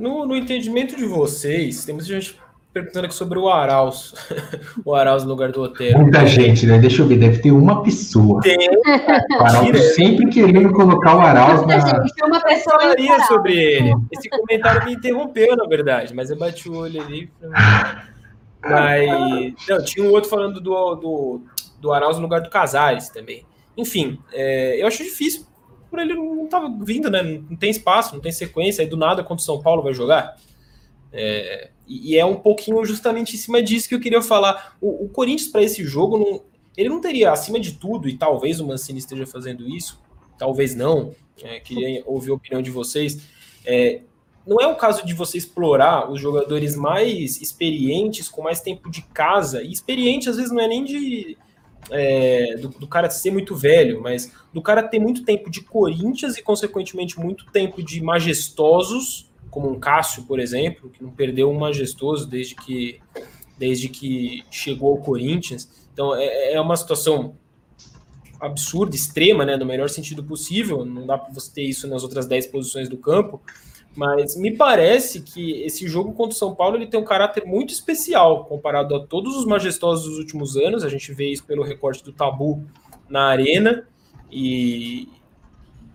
No, no entendimento de vocês, temos gente perguntando aqui sobre o Arauz. o Arauz no lugar do Otero. Muita gente, né? Deixa eu ver, deve ter uma pessoa. Tem. O Arauz sempre querendo colocar o Arauz na. Tem uma pessoa falaria sobre ele. Esse comentário me interrompeu, na verdade, mas eu bati o olho ali. Mas. Não, tinha um outro falando do, do, do Arauz no lugar do Casares também. Enfim, é, eu acho difícil por ele não estava vindo, né? Não tem espaço, não tem sequência, aí do nada contra o São Paulo vai jogar. É, e é um pouquinho justamente em cima disso que eu queria falar. O, o Corinthians, para esse jogo, não, ele não teria, acima de tudo, e talvez o Mancini esteja fazendo isso, talvez não, é, queria ouvir a opinião de vocês. É, não é o caso de você explorar os jogadores mais experientes, com mais tempo de casa, e experiente às vezes não é nem de é, do, do, cara ser muito velho, mas do cara ter muito tempo de Corinthians e, consequentemente, muito tempo de majestosos, como um Cássio, por exemplo, que não perdeu um majestoso desde que, desde que chegou ao Corinthians. Então é, é uma situação absurda, extrema, né, no melhor sentido possível. Não dá para você ter isso nas outras 10 posições do campo. Mas me parece que esse jogo contra o São Paulo ele tem um caráter muito especial comparado a todos os majestosos dos últimos anos. A gente vê isso pelo recorte do tabu na arena. E,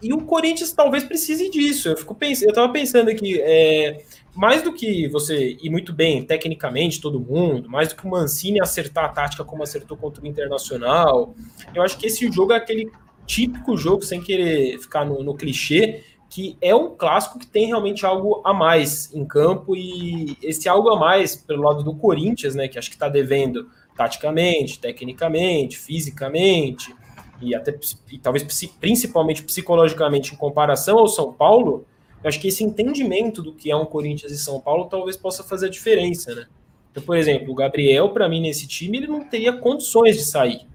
e o Corinthians talvez precise disso. Eu fico pensando, eu estava pensando aqui, é, mais do que você ir muito bem tecnicamente, todo mundo, mais do que o Mancini acertar a tática como acertou contra o Internacional, eu acho que esse jogo é aquele típico jogo, sem querer ficar no, no clichê, que é um clássico que tem realmente algo a mais em campo e esse algo a mais pelo lado do Corinthians, né, que acho que está devendo taticamente, tecnicamente, fisicamente, e até e talvez principalmente psicologicamente em comparação ao São Paulo, eu acho que esse entendimento do que é um Corinthians e São Paulo talvez possa fazer a diferença, né? Então, por exemplo, o Gabriel, para mim, nesse time, ele não teria condições de sair,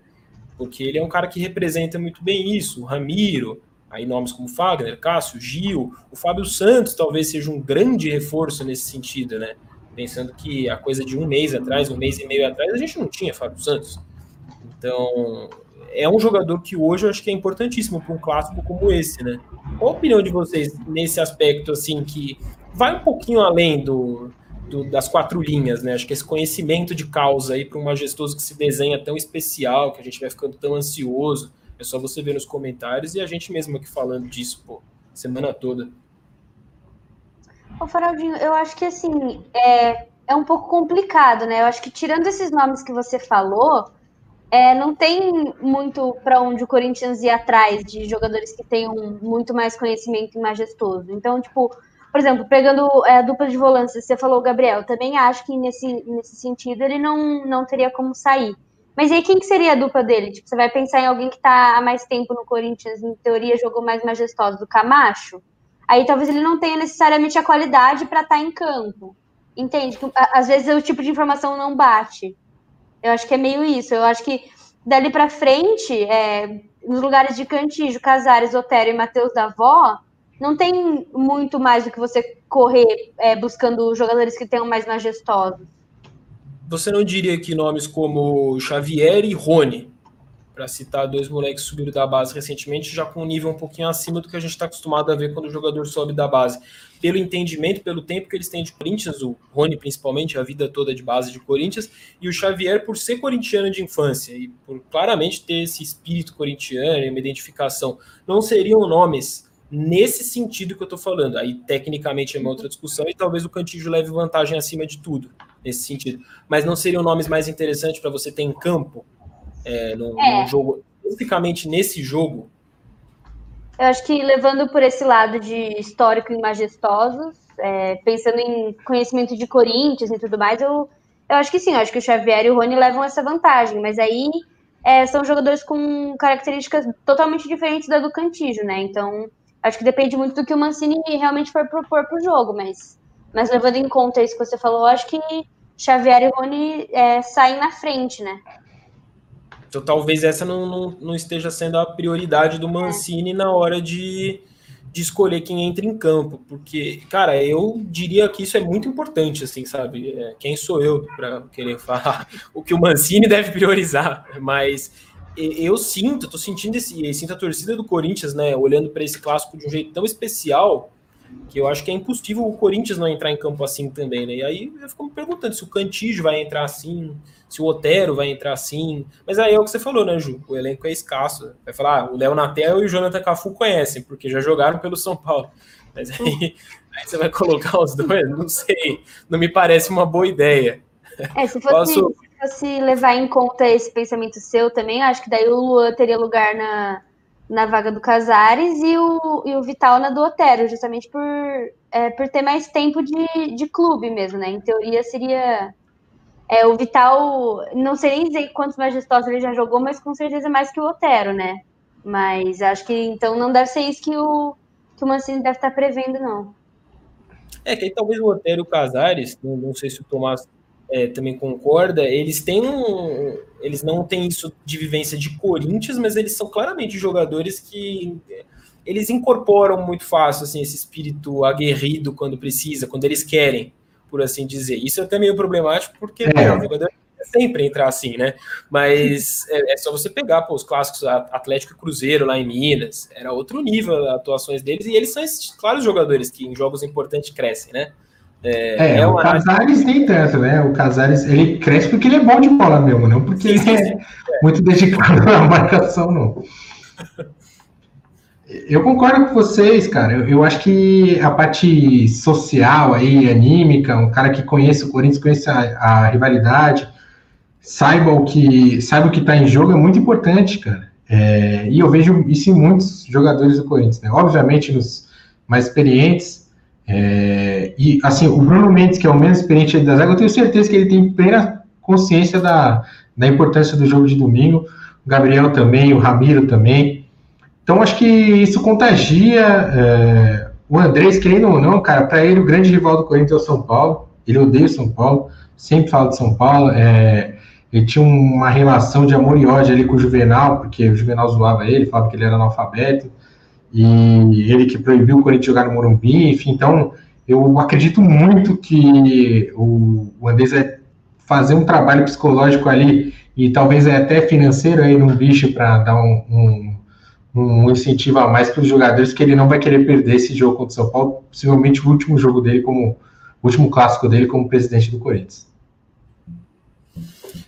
porque ele é um cara que representa muito bem isso. O Ramiro, aí nomes como Fagner, Cássio, Gil, o Fábio Santos talvez seja um grande reforço nesse sentido, né? Pensando que a coisa de um mês atrás, um mês e meio atrás, a gente não tinha Fábio Santos. Então, é um jogador que hoje eu acho que é importantíssimo para um clássico como esse, né? Qual a opinião de vocês nesse aspecto, assim, que vai um pouquinho além do, do das quatro linhas, né? Acho que esse conhecimento de causa aí para um majestoso que se desenha tão especial, que a gente vai ficando tão ansioso. É só você ver nos comentários e a gente mesmo aqui falando disso, pô, semana toda. Ô, Faraldinho, eu acho que assim, é, é um pouco complicado, né? Eu acho que tirando esses nomes que você falou, é, não tem muito para onde o Corinthians ir atrás de jogadores que tenham muito mais conhecimento e majestoso. Então, tipo, por exemplo, pegando é, a dupla de volantes, você falou Gabriel, também acho que nesse, nesse sentido ele não, não teria como sair. Mas aí quem que seria a dupla dele? Tipo, você vai pensar em alguém que está há mais tempo no Corinthians, em teoria jogou mais majestoso do Camacho? Aí talvez ele não tenha necessariamente a qualidade para estar tá em campo. Entende? Às vezes o tipo de informação não bate. Eu acho que é meio isso. Eu acho que dali para frente, é, nos lugares de Cantijo, Casares, Otério e Matheus da Vó, não tem muito mais do que você correr é, buscando jogadores que tenham mais majestosos. Você não diria que nomes como Xavier e Rony, para citar dois moleques que subiram da base recentemente, já com um nível um pouquinho acima do que a gente está acostumado a ver quando o jogador sobe da base. Pelo entendimento, pelo tempo que eles têm de Corinthians, o Rony principalmente, a vida toda de base de Corinthians, e o Xavier por ser corintiano de infância e por claramente ter esse espírito corintiano e uma identificação. Não seriam nomes nesse sentido que eu estou falando. Aí, tecnicamente, é uma outra discussão e talvez o Cantillo leve vantagem acima de tudo nesse sentido. Mas não seriam nomes mais interessantes para você ter em campo, é, no, é. no, jogo, especificamente nesse jogo? Eu acho que levando por esse lado de histórico e majestosos, é, pensando em conhecimento de Corinthians e tudo mais, eu, eu acho que sim, eu acho que o Xavier e o Rony levam essa vantagem, mas aí é, são jogadores com características totalmente diferentes da do Cantijo, né? Então, acho que depende muito do que o Mancini realmente for propor para o jogo, mas mas levando em conta isso que você falou, acho que Xavier e Rony é, saem na frente, né? Então talvez essa não, não, não, esteja sendo a prioridade do Mancini na hora de, de escolher quem entra em campo, porque, cara, eu diria que isso é muito importante, assim, sabe? É, quem sou eu para querer falar o que o Mancini deve priorizar, mas eu sinto, tô sentindo esse, sinto a torcida do Corinthians, né, olhando para esse clássico de um jeito tão especial, que eu acho que é impossível o Corinthians não entrar em campo assim também, né? E aí eu fico me perguntando se o Cantígio vai entrar assim, se o Otero vai entrar assim. Mas aí é o que você falou, né, Ju? O elenco é escasso. Vai falar, ah, o Léo Natel e o Jonathan Cafu conhecem, porque já jogaram pelo São Paulo. Mas aí, aí você vai colocar os dois, não sei. Não me parece uma boa ideia. É, se fosse, Posso... se fosse levar em conta esse pensamento seu também, acho que daí o Luan teria lugar na, na vaga do Casares e o, e o Vital na do Otero, justamente por, é, por ter mais tempo de, de clube mesmo, né? Em teoria seria. É, o Vital, não sei nem dizer quantos majestosos ele já jogou, mas com certeza mais que o Otero, né? Mas acho que então não deve ser isso que o, que o Mancini deve estar prevendo, não. É, que aí talvez o Otero e o Casares, não, não sei se o Tomás é, também concorda, eles têm um. Eles não têm isso de vivência de Corinthians, mas eles são claramente jogadores que eles incorporam muito fácil assim, esse espírito aguerrido quando precisa, quando eles querem, por assim dizer. Isso é até meio problemático, porque é. o jogador sempre entrar assim, né? Mas é, é, só você pegar pô, os clássicos Atlético e Cruzeiro lá em Minas, era outro nível as atuações deles, e eles são esses claros jogadores que em jogos importantes crescem, né? É, é, é o Casares nem tanto, né? O Casares ele cresce porque ele é bom de bola mesmo, não porque ele é muito dedicado à marcação, não. Eu concordo com vocês, cara. Eu, eu, acho que a parte social aí, anímica, um cara que conhece o Corinthians, conhece a, a rivalidade, saiba o que saiba o que está em jogo é muito importante, cara. É, e eu vejo isso em muitos jogadores do Corinthians, né? Obviamente nos mais experientes. É, e assim, o Bruno Mendes, que é o menos experiente da zaga, eu tenho certeza que ele tem plena consciência da, da importância do jogo de domingo. O Gabriel também, o Ramiro também. Então acho que isso contagia. É, o Andrés, querendo ou não, cara, para ele o grande rival do Corinthians é o São Paulo. Ele odeia o São Paulo, sempre fala de São Paulo. É, ele tinha uma relação de amor e ódio ali com o Juvenal, porque o Juvenal zoava ele, falava que ele era analfabeto, e ele que proibiu o Corinthians jogar no Morumbi, enfim, então eu acredito muito que o, o Andes vai fazer um trabalho psicológico ali, e talvez até financeiro aí no bicho para dar um, um, um, incentivo a mais para os jogadores, que ele não vai querer perder esse jogo contra o São Paulo, possivelmente o último jogo dele como, o último clássico dele como presidente do Corinthians.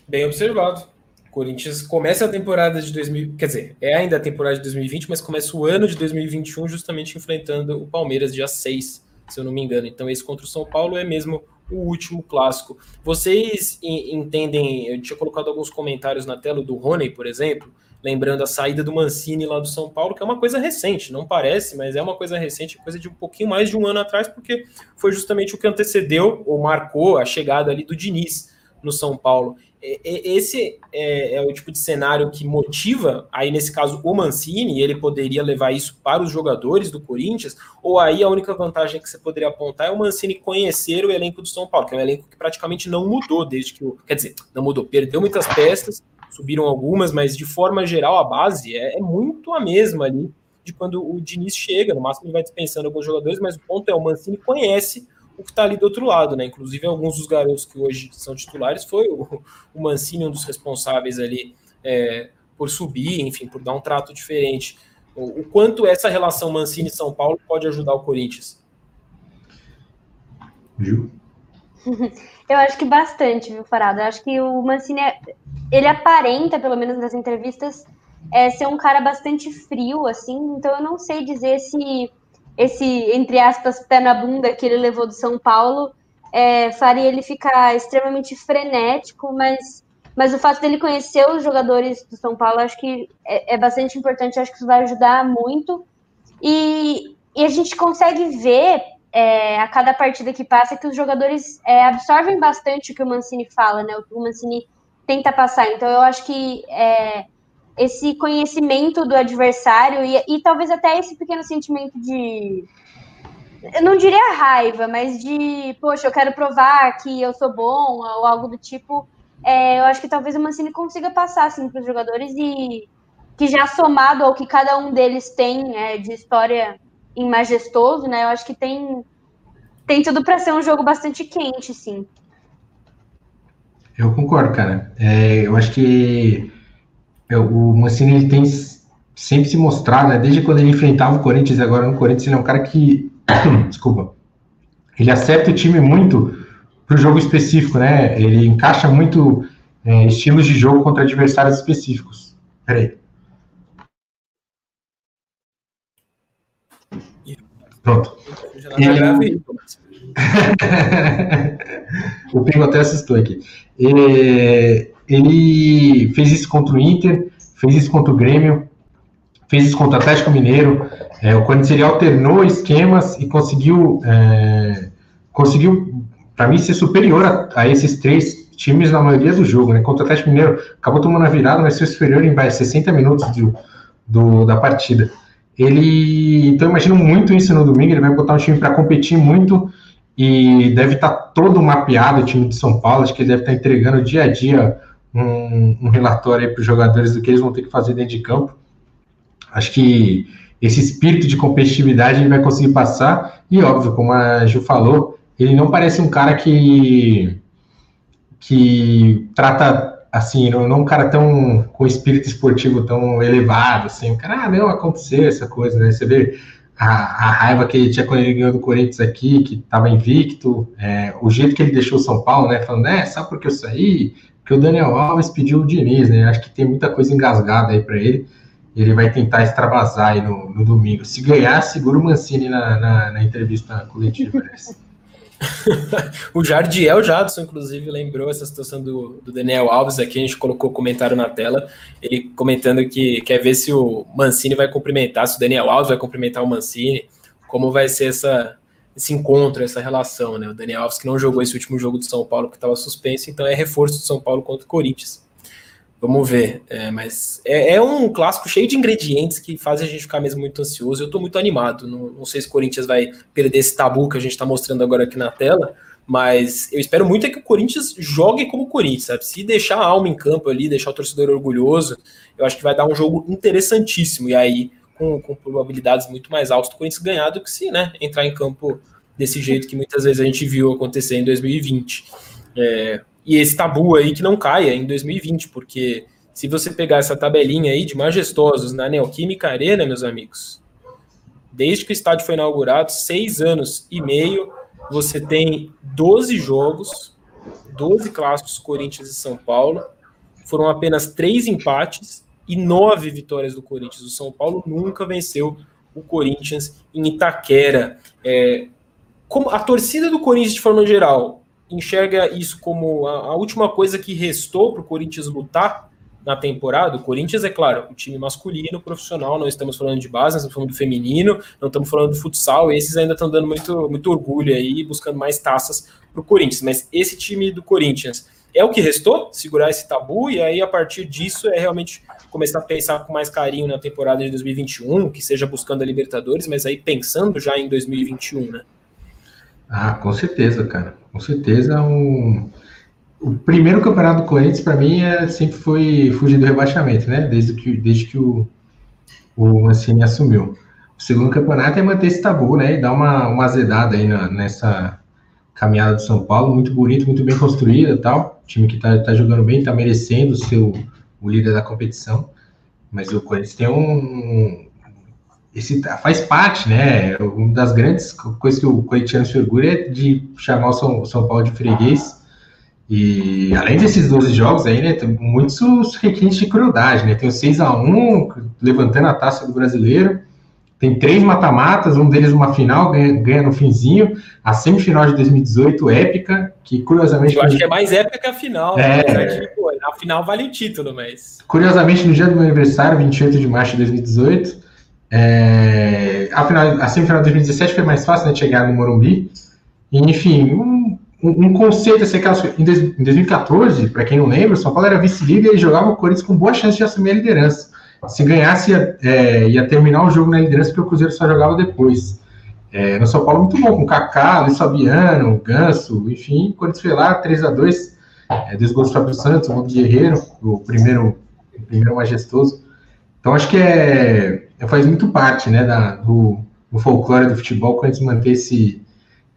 Bem observado. Corinthians começa a temporada de 2000, quer dizer, é ainda a temporada de 2020, mas começa o ano de 2021 justamente enfrentando o Palmeiras dia 6, se eu não me engano. Então esse contra o São Paulo é mesmo o último clássico. Vocês entendem, eu tinha colocado alguns comentários na tela do Rony, por exemplo, lembrando a saída do Mancini lá do São Paulo, que é uma coisa recente, não parece, mas é uma coisa recente, coisa de um pouquinho mais de um ano atrás, porque foi justamente o que antecedeu ou marcou a chegada ali do Diniz no São Paulo. Esse é, é, o tipo de cenário que motiva, aí nesse caso, o Mancini, ele poderia levar isso para os jogadores do Corinthians, ou aí a única vantagem que você poderia apontar é o Mancini conhecer o elenco do São Paulo, que é um elenco que praticamente não mudou desde que o. Quer dizer, não mudou, perdeu muitas peças, subiram algumas, mas de forma geral a base é, é muito a mesma ali de quando o Diniz chega, no máximo ele vai dispensando alguns jogadores, mas o ponto é o Mancini conhece o que está ali do outro lado, né? Inclusive, alguns dos garotos que hoje são titulares foi o, o Mancini, um dos responsáveis ali é, por subir, enfim, por dar um trato diferente. O, o quanto essa relação Mancini-São Paulo pode ajudar o Corinthians? Viu? Eu acho que bastante, viu, Farado? Eu acho que o Mancini, é, ele aparenta, pelo menos nas entrevistas, é, ser um cara bastante frio, assim, então eu não sei dizer se esse, entre aspas, pé na bunda que ele levou do São Paulo é, faria ele ficar extremamente frenético, mas, mas o fato dele conhecer os jogadores do São Paulo acho que é, é bastante importante, acho que isso vai ajudar muito. E, e a gente consegue ver é, a cada partida que passa que os jogadores é, absorvem bastante o que o Mancini fala, né? O que o Mancini tenta passar. Então eu acho que é, esse conhecimento do adversário e, e talvez até esse pequeno sentimento de eu não diria raiva, mas de, poxa, eu quero provar que eu sou bom ou algo do tipo. É, eu acho que talvez o Mancini consiga passar assim, para os jogadores e que já somado ao que cada um deles tem é, de história em majestoso, né? Eu acho que tem tem tudo para ser um jogo bastante quente, sim. Eu concordo, cara. É, eu acho que o Mancini ele tem sempre se mostrado, né, desde quando ele enfrentava o Corinthians, agora no Corinthians, ele é um cara que, desculpa, ele acerta o time muito para o jogo específico, né? Ele encaixa muito é, estilos de jogo contra adversários específicos. Peraí. Pronto. Ele... o Pingo até assustou aqui. Ele, ele fez isso contra o Inter, fez isso contra o Grêmio, fez isso contra o Atlético Mineiro. É, o Corinthians ele alternou esquemas e conseguiu, é, conseguiu para mim, ser superior a, a, esses três times na maioria do jogo. Né? Contra o Atlético Mineiro, acabou tomando a virada, mas foi superior em 60 minutos do, do, da partida. Ele, então, imagino muito isso no domingo. Ele vai botar um time para competir muito e deve estar tá todo mapeado o time de São Paulo. Acho que ele deve estar tá entregando dia a dia um, um relatório para os jogadores do que eles vão ter que fazer dentro de campo. Acho que esse espírito de competitividade ele vai conseguir passar. E óbvio, como a Ju falou, ele não parece um cara que que trata assim, não, não um cara tão com espírito esportivo tão elevado, assim, cara, ah, não, aconteceu essa coisa, né? Você vê a, a raiva que ele tinha quando ele ganhou do Corinthians aqui, que estava invicto, é, o jeito que ele deixou o São Paulo, né? Falando, é, só porque eu saí, o Daniel Alves pediu o Diniz, né? Acho que tem muita coisa engasgada aí para ele. Ele vai tentar extravasar aí no, no domingo. Se ganhar, segura o Mancini na, na, na entrevista coletiva. Né? o Jardiel Jadson, inclusive, lembrou essa situação do, do, Daniel Alves aqui, a gente colocou comentário na tela, ele comentando que quer ver se o Mancini vai cumprimentar, se o Daniel Alves vai cumprimentar o Mancini, como vai ser essa, esse encontro, essa relação, né? O Daniel Alves que não jogou esse último jogo do São Paulo, que estava suspenso, então é reforço do São Paulo contra o Corinthians. Vamos ver. É, mas é, é, um clássico cheio de ingredientes que fazem a gente ficar mesmo muito ansioso. Eu estou muito animado. Não, não, sei se o Corinthians vai perder esse tabu que a gente está mostrando agora aqui na tela, mas eu espero muito é que o Corinthians jogue como o Corinthians, sabe? Se deixar a alma em campo ali, deixar o torcedor orgulhoso, eu acho que vai dar um jogo interessantíssimo. E aí, com, com probabilidades muito mais altas do Corinthians ganhar do que se né, entrar em campo desse jeito que muitas vezes a gente viu acontecer em 2020. É, e esse tabu aí que não caia em 2020, porque se você pegar essa tabelinha aí de majestosos na Neoquímica Arena, meus amigos, desde que o estádio foi inaugurado, seis anos e meio, você tem 12 jogos, 12 clássicos Corinthians e São Paulo, foram apenas três empates e nove vitórias do Corinthians. O São Paulo nunca venceu o Corinthians em Itaquera. É, como a torcida do Corinthians, de forma geral, enxerga isso como a, a última coisa que restou para o Corinthians lutar na temporada? O Corinthians, é claro, o time masculino, profissional, não estamos falando de base, estamos falando do feminino, não estamos falando do futsal, esses ainda estão dando muito, muito orgulho aí, buscando mais taças para o Corinthians. Mas esse time do Corinthians é o que restou, segurar esse tabu, e aí a partir disso é realmente começar a pensar com mais carinho na temporada de 2021, que seja buscando a Libertadores, mas aí pensando já em 2021, né? Ah, com certeza, cara. Com certeza. Um... O primeiro campeonato do Corinthians, para mim, é, sempre foi fugir do rebaixamento, né? Desde que, desde que o, o Mancini assumiu. O segundo campeonato é manter esse tabu, né? E dar uma, uma azedada aí na, nessa caminhada do São Paulo. Muito bonito, muito bem construída tal. O time que tá, tá jogando bem, tá merecendo ser o líder da competição. Mas o Corinthians tem um, esse faz parte, né? Uma das grandes coisas que o Corinthians se orgulha é de chamar o São, São Paulo de freguês. E além desses 12 jogos aí, né, tem muitos requintes de crueldade, né? Tem o 6 a 1 levantando a taça do brasileiro. Tem três mata-matas, um deles uma final, ganha, ganha, no finzinho. A semifinal de 2018, épica, que curiosamente. Eu acho que é mais épica que a final. É... Né? A final vale o título, mas. Curiosamente, no dia do meu aniversário, 28 de março de 2018, é, a, final, a semifinal de 2017 foi mais fácil né, de chegar no Morumbi. E, enfim, um, um, um conceito assim, aquelas, em, em 2014, para quem não lembra, o São Paulo era vice-líder e jogava o Corinthians com boa chance de assumir a liderança. Se ganhasse, ia, é, ia terminar o jogo na liderança, porque o Cruzeiro só jogava depois. É, no São Paulo, muito bom, com Kaká, Luiz Fabiano, Ganso, enfim, o Corinthians foi lá, 3 a 2 é, dois gols do Santos, um gol Guerreiro, o primeiro, o primeiro majestoso. Então, acho que é, faz muito parte né, da, do, do folclore do futebol quando a gente manter esse,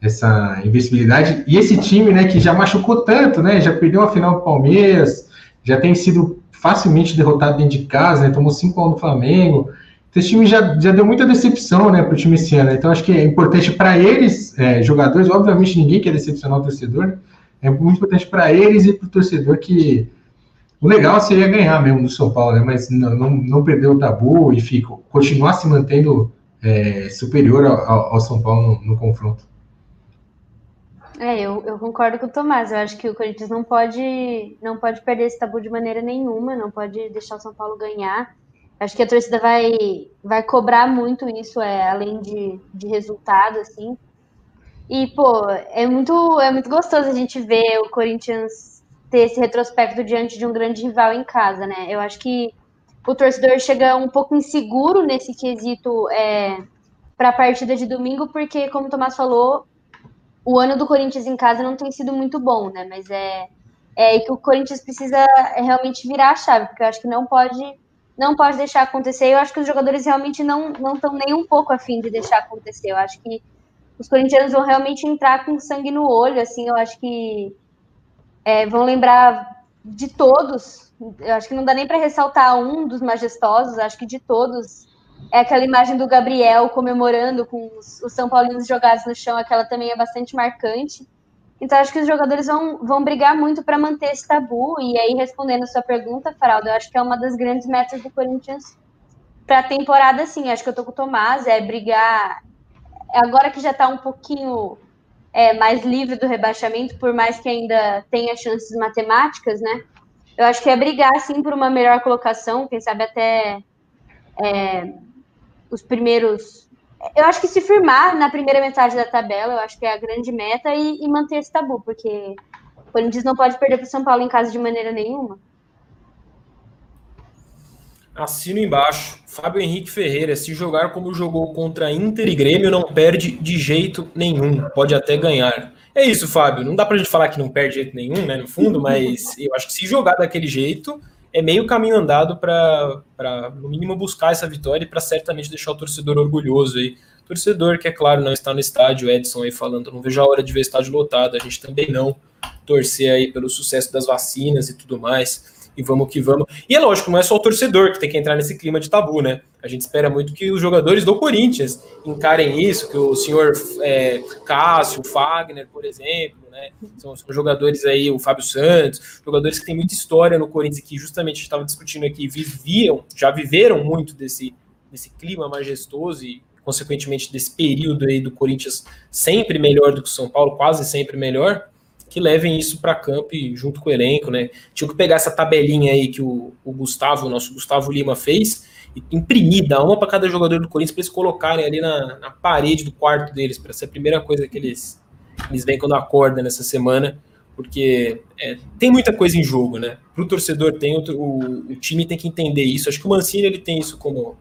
essa invencibilidade. E esse time né, que já machucou tanto, né, já perdeu a final do Palmeiras, já tem sido facilmente derrotado dentro de casa, né, tomou 5 a 1 do Flamengo. Então, esse time já, já deu muita decepção né, para o time esse ano. Então, acho que é importante para eles, é, jogadores, obviamente ninguém quer decepcionar o torcedor, né, é muito importante para eles e para o torcedor que o legal seria ganhar mesmo do São Paulo, né? Mas não, não, não perder o tabu e fico, continuar se mantendo é, superior ao, ao, São Paulo no, no confronto. É, eu, eu, concordo com o Tomás. Eu acho que o Corinthians não pode, não pode perder esse tabu de maneira nenhuma, não pode deixar o São Paulo ganhar. Acho que a torcida vai, vai cobrar muito isso, é, além de, de resultado, assim. E, pô, é muito, é muito gostoso a gente ver o Corinthians ter esse retrospecto diante de um grande rival em casa, né? Eu acho que o torcedor chega um pouco inseguro nesse quesito é, para a partida de domingo, porque, como o Tomás falou, o ano do Corinthians em casa não tem sido muito bom, né? Mas é, é que o Corinthians precisa realmente virar a chave, porque eu acho que não pode não pode deixar acontecer. Eu acho que os jogadores realmente não não estão nem um pouco afim de deixar acontecer. Eu acho que os corintianos vão realmente entrar com sangue no olho, assim, eu acho que é, vão lembrar de todos. Eu acho que não dá nem para ressaltar um dos majestosos, acho que de todos. É aquela imagem do Gabriel comemorando com os, os São Paulinos jogados no chão, aquela também é bastante marcante. Então, acho que os jogadores vão, vão brigar muito para manter esse tabu. E aí, respondendo a sua pergunta, Faraldo, eu acho que é uma das grandes metas do Corinthians para a temporada, sim. Acho que eu tô com o Tomás, é brigar agora que já está um pouquinho é, mais livre do rebaixamento, por mais que ainda tenha chances matemáticas, né? Eu acho que é brigar, sim, por uma melhor colocação, quem sabe até é, os primeiros. Eu acho que se firmar na primeira metade da tabela, eu acho que é a grande meta e, e manter esse tabu, porque o Corinthians não pode perder para o São Paulo em casa de maneira nenhuma. Assino embaixo. Fábio Henrique Ferreira, se jogar como jogou contra Inter e Grêmio, não perde de jeito nenhum. Pode até ganhar. É isso, Fábio. Não dá pra gente falar que não perde de jeito nenhum, né? No fundo, mas eu acho que se jogar daquele jeito, é meio caminho andado para, no mínimo, buscar essa vitória e para certamente deixar o torcedor orgulhoso aí. Torcedor que, é claro, não está no estádio, Edson aí falando, não vejo a hora de ver estádio lotado, a gente também não torcer aí pelo sucesso das vacinas e tudo mais e vamos que vamos. E é lógico, não é só o torcedor que tem que entrar nesse clima de tabu, né? A gente espera muito que os jogadores do Corinthians encarem isso, que o senhor é, Cássio, Fagner, por exemplo, né? São, são, jogadores aí, o Fábio Santos, jogadores que têm muita história no Corinthians que justamente estava discutindo aqui, viviam, já viveram muito desse, desse clima majestoso e, consequentemente, desse período aí do Corinthians sempre melhor do que o São Paulo, quase sempre melhor que levem isso para campo junto com o elenco, né? Tinha que pegar essa tabelinha aí que o, o Gustavo, o nosso Gustavo Lima fez imprimir, dar uma para cada jogador do Corinthians para eles colocarem ali na, na, parede do quarto deles, para ser a primeira coisa que eles, eles veem quando acordam nessa semana, porque é, tem muita coisa em jogo, né? Para o torcedor tem outro, o, o, time tem que entender isso. Acho que o Mancini ele tem isso como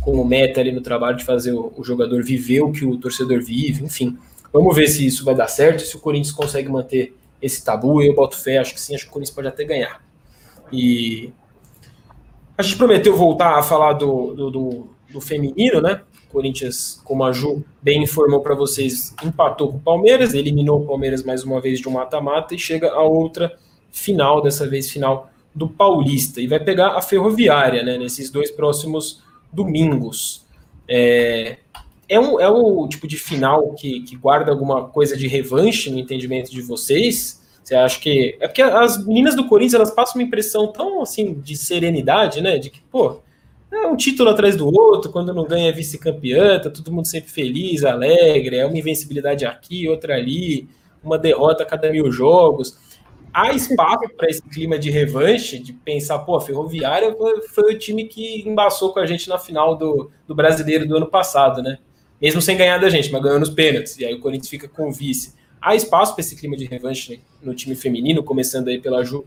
como meta ali no trabalho de fazer o, o jogador viver o que o torcedor vive, enfim. Vamos ver se isso vai dar certo, se o Corinthians consegue manter esse tabu. Eu boto fé, acho que sim, acho que o Corinthians pode até ganhar. E a gente prometeu voltar a falar do, do, do, do feminino, né? Corinthians, como a Ju bem informou para vocês, empatou com o Palmeiras, eliminou o Palmeiras mais uma vez de um mata-mata e chega a outra final, dessa vez final do Paulista. E vai pegar a Ferroviária, né? Nesses dois próximos domingos. É, é, um, é um tipo de final que, que guarda alguma coisa de revanche no entendimento de vocês? Você acha que. É porque as meninas do Corinthians elas passam uma impressão tão assim de serenidade, né? De que, pô, é um título atrás do outro, quando não ganha é vice-campeã, tá todo mundo sempre feliz, alegre, é uma invencibilidade aqui, outra ali, uma derrota a cada mil jogos. Há espaço para esse clima de revanche, de pensar, pô, a Ferroviária foi, o time que embaçou com a gente na final do, do brasileiro do ano passado, né? mesmo sem ganhar da gente, mas ganhando os pênaltis. E aí o Corinthians fica com o vice. Há espaço para esse clima de revanche né, no time feminino, começando aí pela Ju?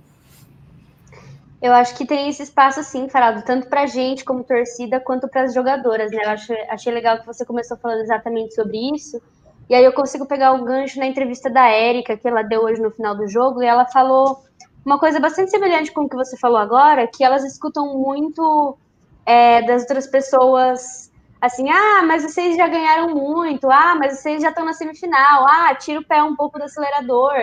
Eu acho que tem esse espaço sim, Farado, tanto para a gente como torcida, quanto para as jogadoras, né? Eu acho, achei legal que você começou falando exatamente sobre isso. E aí eu consigo pegar o gancho na entrevista da Érica, que ela deu hoje no final do jogo, e ela falou uma coisa bastante semelhante com o que você falou agora, que elas escutam muito é, das outras pessoas assim, ah, mas vocês já ganharam muito, ah, mas vocês já estão na semifinal, ah, tira o pé um pouco do acelerador.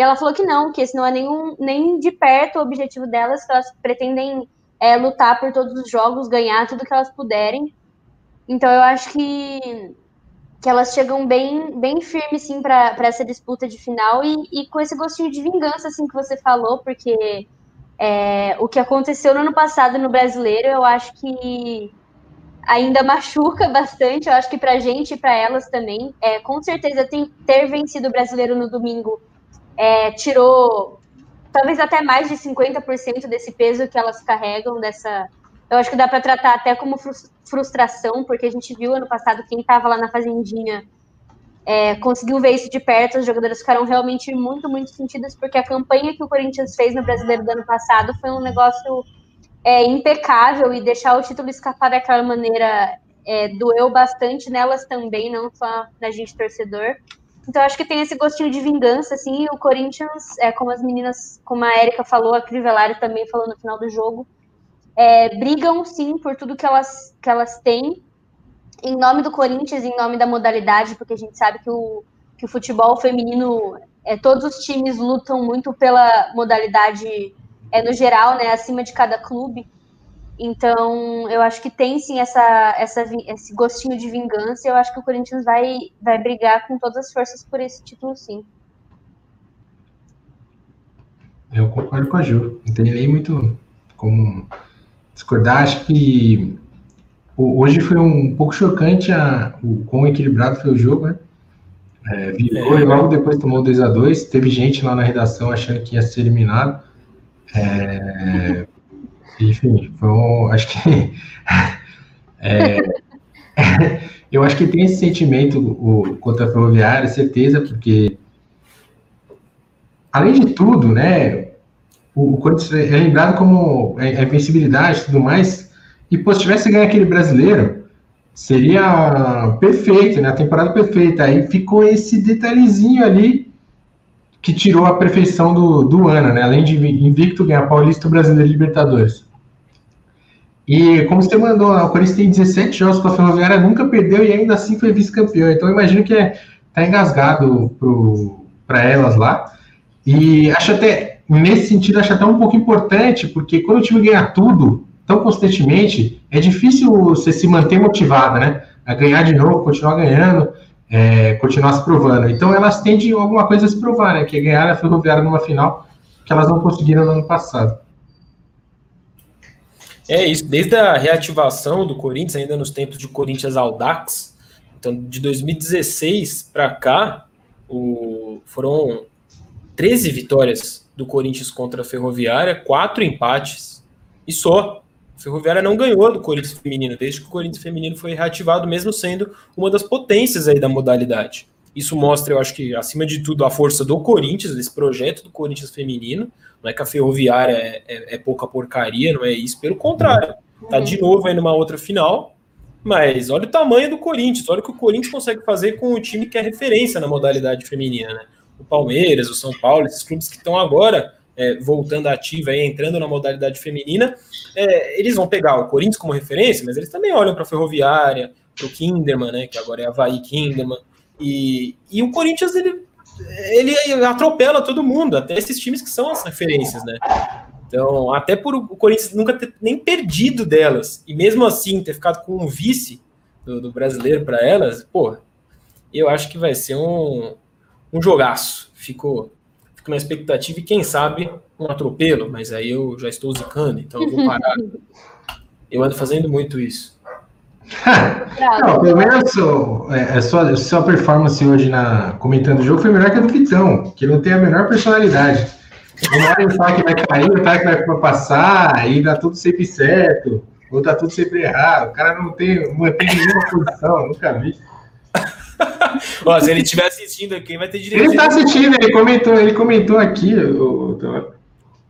Ela falou que não, que esse não é nenhum, nem de perto o objetivo delas, que elas pretendem é, lutar por todos os jogos, ganhar tudo que elas puderem. Então eu acho que, que elas chegam bem, bem firmes sim para essa disputa de final e, e, com esse gostinho de vingança assim que você falou, porque é, o que aconteceu no ano passado no brasileiro, eu acho que ainda machuca bastante, eu acho que para a gente e para elas também. É, com certeza, tem, ter vencido o brasileiro no domingo é, tirou talvez até mais de 50% desse peso que elas carregam, dessa, Eu acho que dá para tratar até como frustração, porque a gente viu ano passado quem estava lá na Fazendinha é, conseguiu ver isso de perto, os jogadores ficaram realmente muito, muito sentidos, porque a campanha que o Corinthians fez no Brasileiro do ano passado foi um negócio é, impecável e deixar o título escapar daquela maneira é, doeu bastante nelas também, não só na gente torcedor. Então acho que tem esse gostinho de vingança, assim, o Corinthians, é, como as meninas, como a Erika falou, a Crivellari também falou no final do jogo, é, brigam sim por tudo que elas, que elas têm, em nome do Corinthians, em nome da modalidade, porque a gente sabe que o, que o futebol feminino, é, todos os times lutam muito pela modalidade é, no geral, né, acima de cada clube. Então, eu acho que tem sim essa, essa, esse gostinho de vingança. E eu acho que o Corinthians vai, vai brigar com todas as forças por esse título, sim. Eu concordo com a Ju. Não tem nem muito como discordar. Acho que hoje foi um pouco chocante a, o quão equilibrado foi o jogo, né? É, virou é. e logo depois tomou 2 a 2 Teve gente lá na redação achando que ia ser eliminado. É, enfim, um, acho que é, eu acho que tem esse sentimento o, contra a Ferroviária, certeza, porque além de tudo, né, o, o Corinthians é lembrado como a, a invencibilidade e tudo mais, e pô, se tivesse ganho aquele brasileiro, seria perfeito, né, a temporada perfeita, aí ficou esse detalhezinho ali que tirou a perfeição do, do ano, né? Além de invicto ganhar Paulista, Brasileiro e Libertadores. E como você mandou, o Corinthians tem 17 jogos com a Ferroviária, nunca perdeu e ainda assim foi vice-campeão. Então eu imagino que é, tá engasgado para elas lá. E acho até, nesse sentido, acho até um pouco importante, porque quando o time ganha tudo tão constantemente, é difícil você se manter motivada, né? A ganhar de novo, continuar ganhando é, continuar se provando. Então elas tendem alguma coisa a se provar, né? Que é ganhar a Ferroviária numa final que elas não conseguiram no ano passado. É isso, desde a reativação do Corinthians, ainda nos tempos de Corinthians Audax, então de 2016 para cá, o, foram 13 vitórias do Corinthians contra a Ferroviária, quatro empates e só. Ferroviária não ganhou do Corinthians feminino, desde que o Corinthians feminino foi reativado, mesmo sendo uma das potências aí da modalidade. Isso mostra, eu acho que, acima de tudo, a força do Corinthians, desse projeto do Corinthians feminino. Não é que a Ferroviária é, é, é pouca porcaria, não é isso, pelo contrário. Tá de novo aí numa outra final, mas olha o tamanho do Corinthians, olha o que o Corinthians consegue fazer com o time que é referência na modalidade feminina, né? O Palmeiras, o São Paulo, esses clubes que estão agora é, voltando ativa e entrando na modalidade feminina, é, eles vão pegar o Corinthians como referência, mas eles também olham para a Ferroviária, para o Kinderman, né, que agora é Havaí Kinderman, e, e o Corinthians ele, ele atropela todo mundo, até esses times que são as referências, né? Então, até por o Corinthians nunca ter nem perdido delas, e mesmo assim ter ficado com um vice do, do brasileiro para elas, pô, eu acho que vai ser um, um jogaço. Ficou, fico na expectativa e quem sabe um atropelo, mas aí eu já estou zicando, então eu vou parar. eu ando fazendo muito isso. Não, pelo menos é, a sua, a sua performance hoje na comentando o jogo foi melhor que a do Vitão, que não tem a menor personalidade. Uma hora ele fala que vai cair, outra que vai passar, e dá tudo sempre certo, ou tá tudo sempre errado. O cara não tem, tem nenhuma posição, nunca vi. Ó, se ele estiver assistindo aqui, vai ter direito. Ele está assistindo, ele comentou, ele comentou aqui. O, o...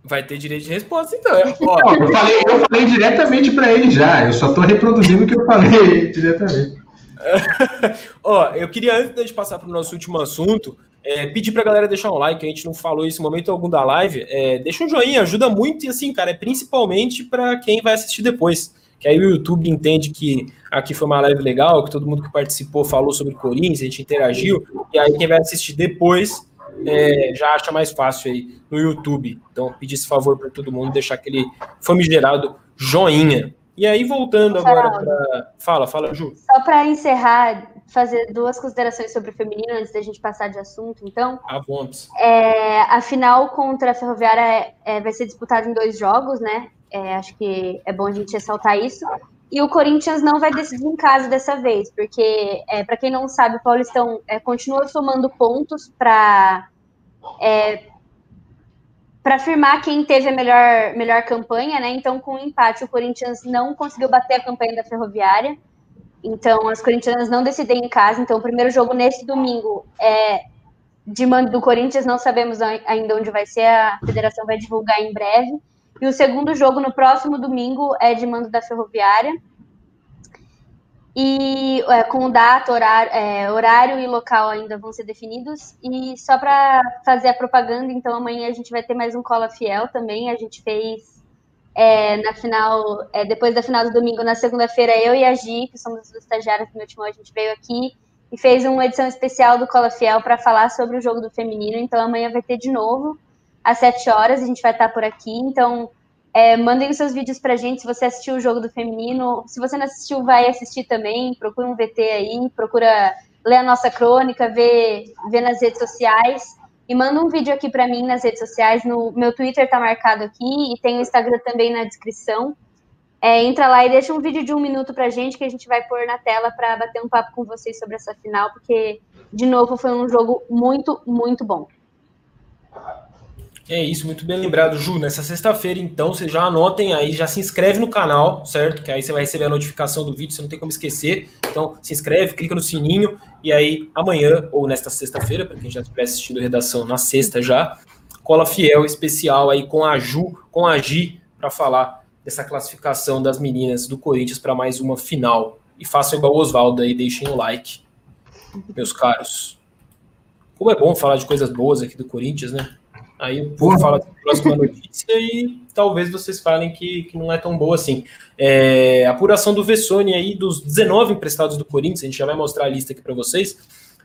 Vai ter direito de resposta, então. Ó, eu, falei, eu falei diretamente para ele já. Eu só estou reproduzindo o que eu falei diretamente. Ó, eu queria, antes de passar para o nosso último assunto, é, pedir para a galera deixar um like, a gente não falou isso em momento algum da live. É, deixa um joinha, ajuda muito e assim, cara, é principalmente para quem vai assistir depois que aí o YouTube entende que aqui foi uma live legal, que todo mundo que participou falou sobre Corinthians, a gente interagiu, e aí quem vai assistir depois é, já acha mais fácil aí no YouTube. Então, pedir esse favor para todo mundo, deixar aquele famigerado joinha. E aí, voltando agora para. Fala, fala, Ju. Só para encerrar, fazer duas considerações sobre o feminino antes da gente passar de assunto, então. A vontade. É, a final contra a Ferroviária é, é, vai ser disputada em dois jogos, né? É, acho que é bom a gente ressaltar isso. E o Corinthians não vai decidir em casa dessa vez, porque, é, para quem não sabe, o Paulistão é, continua somando pontos para é, para afirmar quem teve a melhor, melhor campanha, né? Então, com o empate, o Corinthians não conseguiu bater a campanha da Ferroviária. Então, as corintianas não decidem em casa. Então, o primeiro jogo nesse domingo é de mando do Corinthians, não sabemos ainda onde vai ser, a federação vai divulgar em breve. E o segundo jogo no próximo domingo é de mando da Ferroviária. E é, com data, horário, é, horário e local ainda vão ser definidos. E só para fazer a propaganda, então amanhã a gente vai ter mais um Cola Fiel também. A gente fez é, na final, é, depois da final do domingo, na segunda-feira, eu e a Gi, que somos os estagiários do meu time, a gente veio aqui e fez uma edição especial do Cola Fiel para falar sobre o jogo do feminino. Então amanhã vai ter de novo, às 7 horas, a gente vai estar por aqui. Então é, mandem os seus vídeos pra gente se você assistiu o jogo do feminino. Se você não assistiu, vai assistir também. Procura um VT aí, procura ler a nossa crônica, ver, ver nas redes sociais. E manda um vídeo aqui para mim nas redes sociais. No meu Twitter tá marcado aqui e tem o Instagram também na descrição. É, entra lá e deixa um vídeo de um minuto pra gente que a gente vai pôr na tela para bater um papo com vocês sobre essa final, porque, de novo, foi um jogo muito, muito bom. É isso, muito bem lembrado, Ju. Nessa sexta-feira, então, vocês já anotem aí, já se inscreve no canal, certo? Que aí você vai receber a notificação do vídeo, você não tem como esquecer. Então, se inscreve, clica no sininho, e aí amanhã, ou nesta sexta-feira, para quem já estiver assistindo redação na sexta já, cola fiel especial aí com a Ju, com a Gi, para falar dessa classificação das meninas do Corinthians para mais uma final. E façam igual o Oswaldo aí, deixem o like, meus caros. Como é bom falar de coisas boas aqui do Corinthians, né? Aí eu vou falar da próxima notícia e talvez vocês falem que, que não é tão boa assim. É, apuração do Vessone aí, dos 19 emprestados do Corinthians, a gente já vai mostrar a lista aqui para vocês.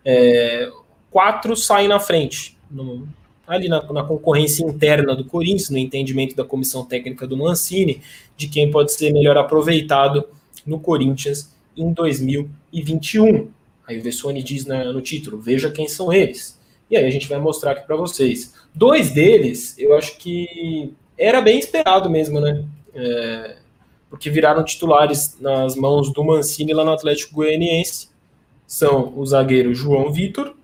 É, quatro saem na frente, no, ali na, na, concorrência interna do Corinthians, no entendimento da comissão técnica do Mancini, de quem pode ser melhor aproveitado no Corinthians em 2021. Aí o Vessone diz na, no título: veja quem são eles. E aí a gente vai mostrar aqui para vocês. Dois deles, eu acho que era bem esperado mesmo, né? É, porque viraram titulares nas mãos do Mancini lá no Atlético Goianiense. São o zagueiro João Vitor,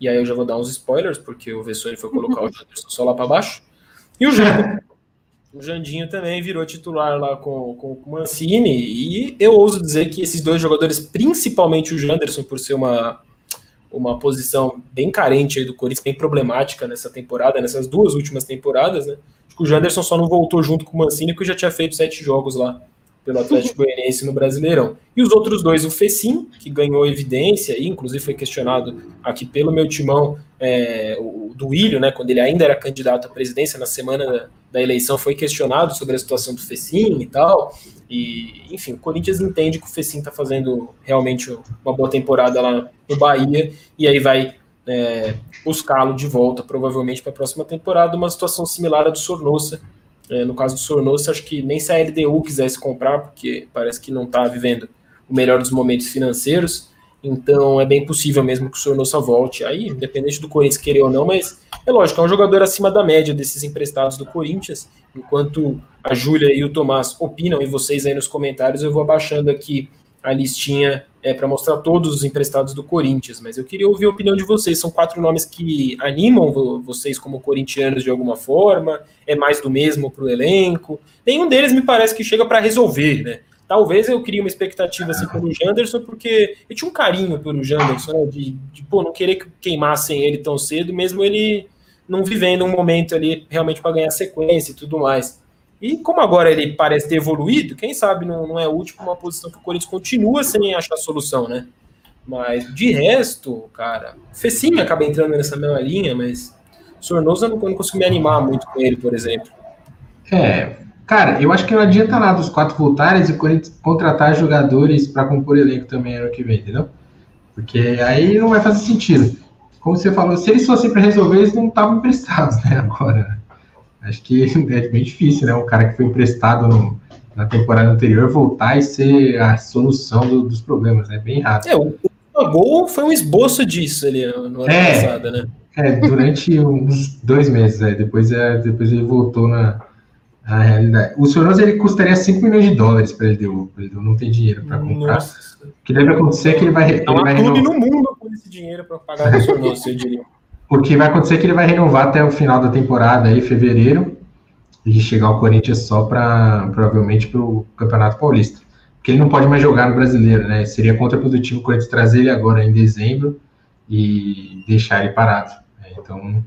e aí eu já vou dar uns spoilers, porque o Vessone foi colocar o Janderson só lá para baixo, e o Janderson. O Jandinho também virou titular lá com, com, com o Mancini, e eu ouso dizer que esses dois jogadores, principalmente o Janderson, por ser uma uma posição bem carente do Corinthians, bem problemática nessa temporada, nessas duas últimas temporadas, né? Acho que o Janderson só não voltou junto com o Mancini, porque já tinha feito sete jogos lá pelo Atlético Goianiense no Brasileirão. E os outros dois, o Fecim, que ganhou evidência, e inclusive foi questionado aqui pelo meu timão, é, o, do Willian, né, quando ele ainda era candidato à presidência, na semana da, da eleição, foi questionado sobre a situação do Fecim e tal. E, enfim, o Corinthians entende que o Fecim está fazendo realmente uma boa temporada lá no Bahia, e aí vai é, buscá-lo de volta, provavelmente para a próxima temporada, uma situação similar à do Sornosa, é, no caso do Sornosa, acho que nem se a LDU quisesse comprar, porque parece que não está vivendo o melhor dos momentos financeiros. Então é bem possível mesmo que o Sornosa volte. Aí, independente do Corinthians querer ou não, mas é lógico, é um jogador acima da média desses emprestados do Corinthians. Enquanto a Júlia e o Tomás opinam, e vocês aí nos comentários, eu vou abaixando aqui a listinha é, para mostrar todos os emprestados do Corinthians, mas eu queria ouvir a opinião de vocês. São quatro nomes que animam vocês como corintianos de alguma forma? É mais do mesmo para o elenco? Nenhum deles me parece que chega para resolver, né? Talvez eu crie uma expectativa assim pelo Janderson, porque eu tinha um carinho pelo Janderson, né, de, de pô, não querer que queimassem ele tão cedo, mesmo ele não vivendo um momento ali realmente para ganhar sequência e tudo mais. E como agora ele parece ter evoluído, quem sabe não, não é útil para uma posição que o Corinthians continua sem achar solução, né? Mas de resto, cara, Fecinho acaba entrando nessa mesma linha, mas Sornosa não, não consigo me animar muito com ele, por exemplo. É, cara, eu acho que não adianta nada os quatro voltarem e contratar jogadores para compor elenco também ano que vem, entendeu? Porque aí não vai fazer sentido. Como você falou, se eles fossem para resolver, eles não estavam emprestados, né? Agora, né? Acho que é bem difícil, né? Um cara que foi emprestado no, na temporada anterior voltar e ser a solução do, dos problemas, é né? bem rápido. É, o, o gol foi um esboço disso ali no ano é, passado, né? É, durante uns dois meses, é, depois, é, depois ele voltou na, na realidade. O Sonoso ele custaria 5 milhões de dólares para ele, ele não tem dinheiro para comprar. Nossa. O que deve acontecer é que ele vai. Não ele há clube no mundo com esse dinheiro para pagar o Sonoso, eu diria. O que vai acontecer é que ele vai renovar até o final da temporada, aí, fevereiro, e chegar ao Corinthians só para, provavelmente, para o Campeonato Paulista. Porque ele não pode mais jogar no Brasileiro, né? Seria contraprodutivo o Corinthians trazer ele agora em dezembro e deixar ele parado. né? Então,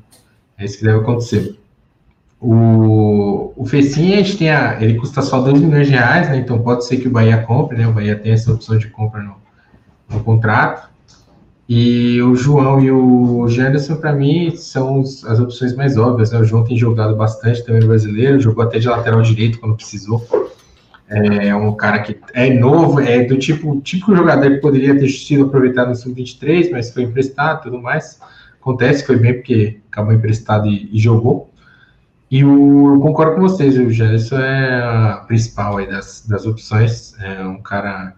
é isso que deve acontecer. O, o Fecinha, a gente tem a, ele custa só 2 milhões de reais, né? Então pode ser que o Bahia compre, né? O Bahia tem essa opção de compra no, no contrato. E o João e o Janderson, para mim, são as opções mais óbvias. Né? O João tem jogado bastante também no brasileiro, jogou até de lateral direito quando precisou. É um cara que é novo, é do tipo típico jogador que poderia ter sido aproveitado no Sub-23, mas foi emprestado tudo mais. Acontece, foi bem porque acabou emprestado e, e jogou. E o, eu concordo com vocês, o Janderson é a principal aí das, das opções. É um cara,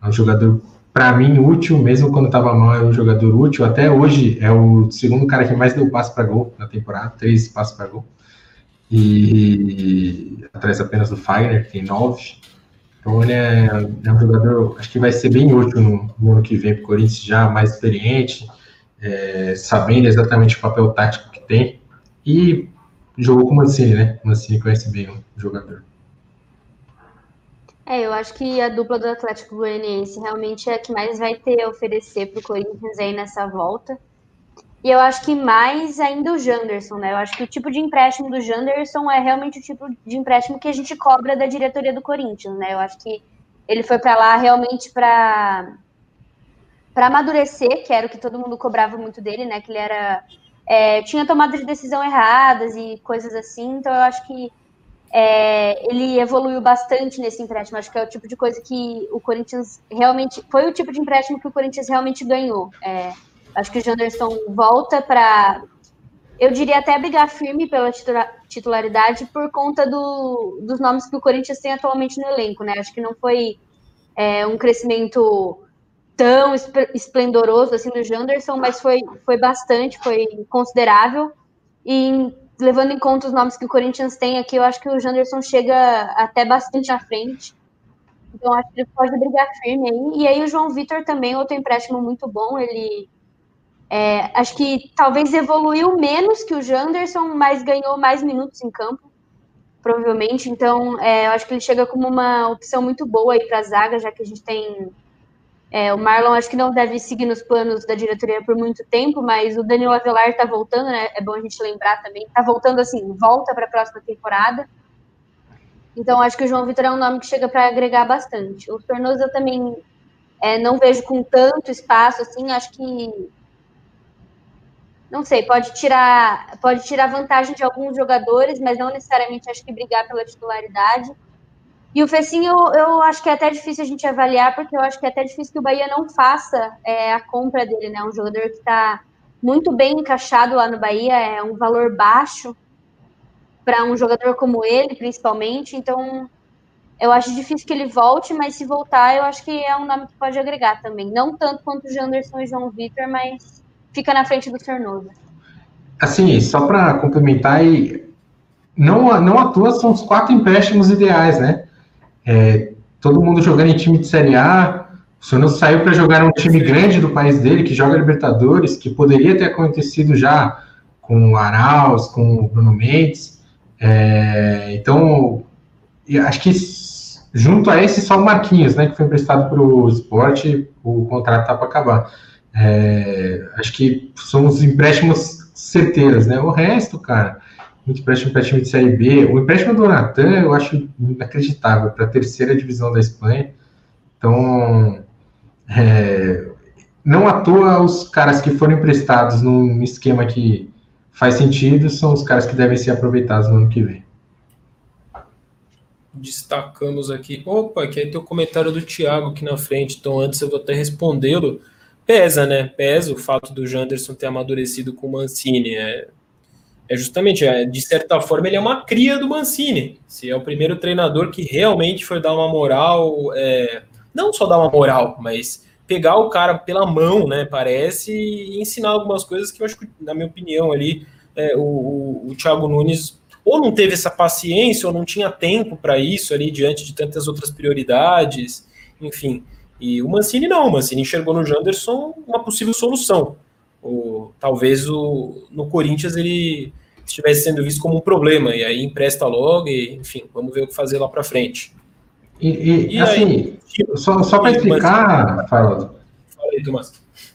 é um jogador para mim, útil, mesmo quando estava mal, é um jogador útil. Até hoje é o segundo cara que mais deu passe para gol na temporada, três passes para gol. E atrás apenas do Fagner, que tem nove. Então ele é, é um jogador, acho que vai ser bem útil no, no ano que vem para o Corinthians, já mais experiente, é, sabendo exatamente o papel tático que tem. E jogou com o Mancini, né? O Mancini conhece bem o jogador. É, eu acho que a dupla do Atlético Goianiense realmente é a que mais vai ter a oferecer para o Corinthians aí nessa volta. E eu acho que mais ainda o Janderson, né? Eu acho que o tipo de empréstimo do Janderson é realmente o tipo de empréstimo que a gente cobra da diretoria do Corinthians, né? Eu acho que ele foi para lá realmente para para amadurecer, que era o que todo mundo cobrava muito dele, né? Que ele era é, tinha tomado de decisão erradas e coisas assim. Então eu acho que é, ele evoluiu bastante nesse empréstimo. Acho que é o tipo de coisa que o Corinthians realmente. Foi o tipo de empréstimo que o Corinthians realmente ganhou. É, acho que o Janderson volta para. Eu diria até brigar firme pela titula- titularidade por conta do, dos nomes que o Corinthians tem atualmente no elenco, né? Acho que não foi é, um crescimento tão esp- esplendoroso assim do Janderson, mas foi, foi bastante, foi considerável. E levando em conta os nomes que o Corinthians tem aqui, eu acho que o Janderson chega até bastante à frente. Então, acho que ele pode brigar firme aí. E aí, o João Vitor também, outro empréstimo muito bom. Ele é, acho que talvez evoluiu menos que o Janderson, mas ganhou mais minutos em campo, provavelmente. Então, é, eu acho que ele chega como uma opção muito boa aí para a zaga, já que a gente tem. É, o Marlon acho que não deve seguir nos planos da diretoria por muito tempo, mas o Danilo Avelar está voltando, né? É bom a gente lembrar também. Está voltando assim, volta para a próxima temporada. Então, acho que o João Vitor é um nome que chega para agregar bastante. O Sornosa eu também é, não vejo com tanto espaço, assim, acho que não sei, pode tirar, pode tirar vantagem de alguns jogadores, mas não necessariamente acho que brigar pela titularidade. E o Fecinho, eu, eu acho que é até difícil a gente avaliar, porque eu acho que é até difícil que o Bahia não faça é, a compra dele, né? Um jogador que está muito bem encaixado lá no Bahia, é um valor baixo para um jogador como ele, principalmente. Então, eu acho difícil que ele volte, mas se voltar, eu acho que é um nome que pode agregar também. Não tanto quanto o Janderson e João Vitor, mas fica na frente do Sornosa. Assim, só para complementar, aí, não, não à toa são os quatro empréstimos ideais, né? É, todo mundo jogando em time de Série A, o Sono saiu para jogar num time grande do país dele, que joga Libertadores, que poderia ter acontecido já com o Arauz, com o Bruno Mendes. É, então, acho que junto a esse, só o Marquinhos, né, que foi emprestado para o esporte, o contrato está para acabar. É, acho que são os empréstimos certeiros, né? O resto, cara, empréstimo para time de Série B. O empréstimo do Natan eu acho inacreditável para a terceira divisão da Espanha. Então, é, não à toa os caras que foram emprestados num esquema que faz sentido são os caras que devem ser aproveitados no ano que vem. destacamos aqui. Opa, que aí tem o comentário do Thiago aqui na frente, então antes eu vou até respondê-lo. Pesa, né? Pesa o fato do Janderson ter amadurecido com o Mancini. É, é justamente, é, de certa forma, ele é uma cria do Mancini. Se é o primeiro treinador que realmente foi dar uma moral, é, não só dar uma moral, mas pegar o cara pela mão, né? Parece, e ensinar algumas coisas que eu acho que, na minha opinião, ali, é, o, o, o Thiago Nunes ou não teve essa paciência, ou não tinha tempo para isso ali diante de tantas outras prioridades, enfim. E o Mancini não, o Mancini enxergou no Janderson uma possível solução. O, talvez o, no Corinthians ele estivesse sendo visto como um problema, e aí empresta logo, e enfim, vamos ver o que fazer lá para frente. E, e, e assim, aí, só, só para explicar, Faroldo. Fala aí, Tomás.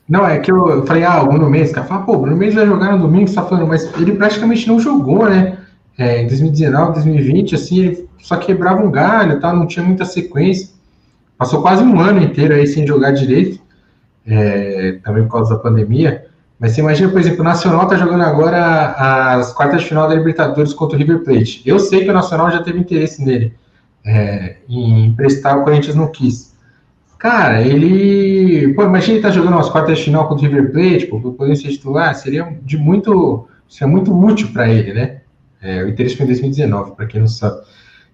Não, é que eu, eu falei, ah, o Bruno Mendes, cara, fala, pô, o Bruno Mendes vai jogar no domingo, você tá falando, mas ele praticamente não jogou, né? É, em 2019, 2020, assim, ele só quebrava um galho, tá? não tinha muita sequência. Passou quase um ano inteiro aí sem jogar direito, é, também por causa da pandemia. Mas você imagina, por exemplo, o Nacional tá jogando agora as quartas de final da Libertadores contra o River Plate. Eu sei que o Nacional já teve interesse nele, é, em emprestar, o Corinthians não quis. Cara, ele. Pô, imagina ele tá jogando umas quartas de final contra o River Plate, pô, poder ser titular, seria de muito. Seria muito útil para ele, né? É, o interesse foi em 2019, para quem não sabe.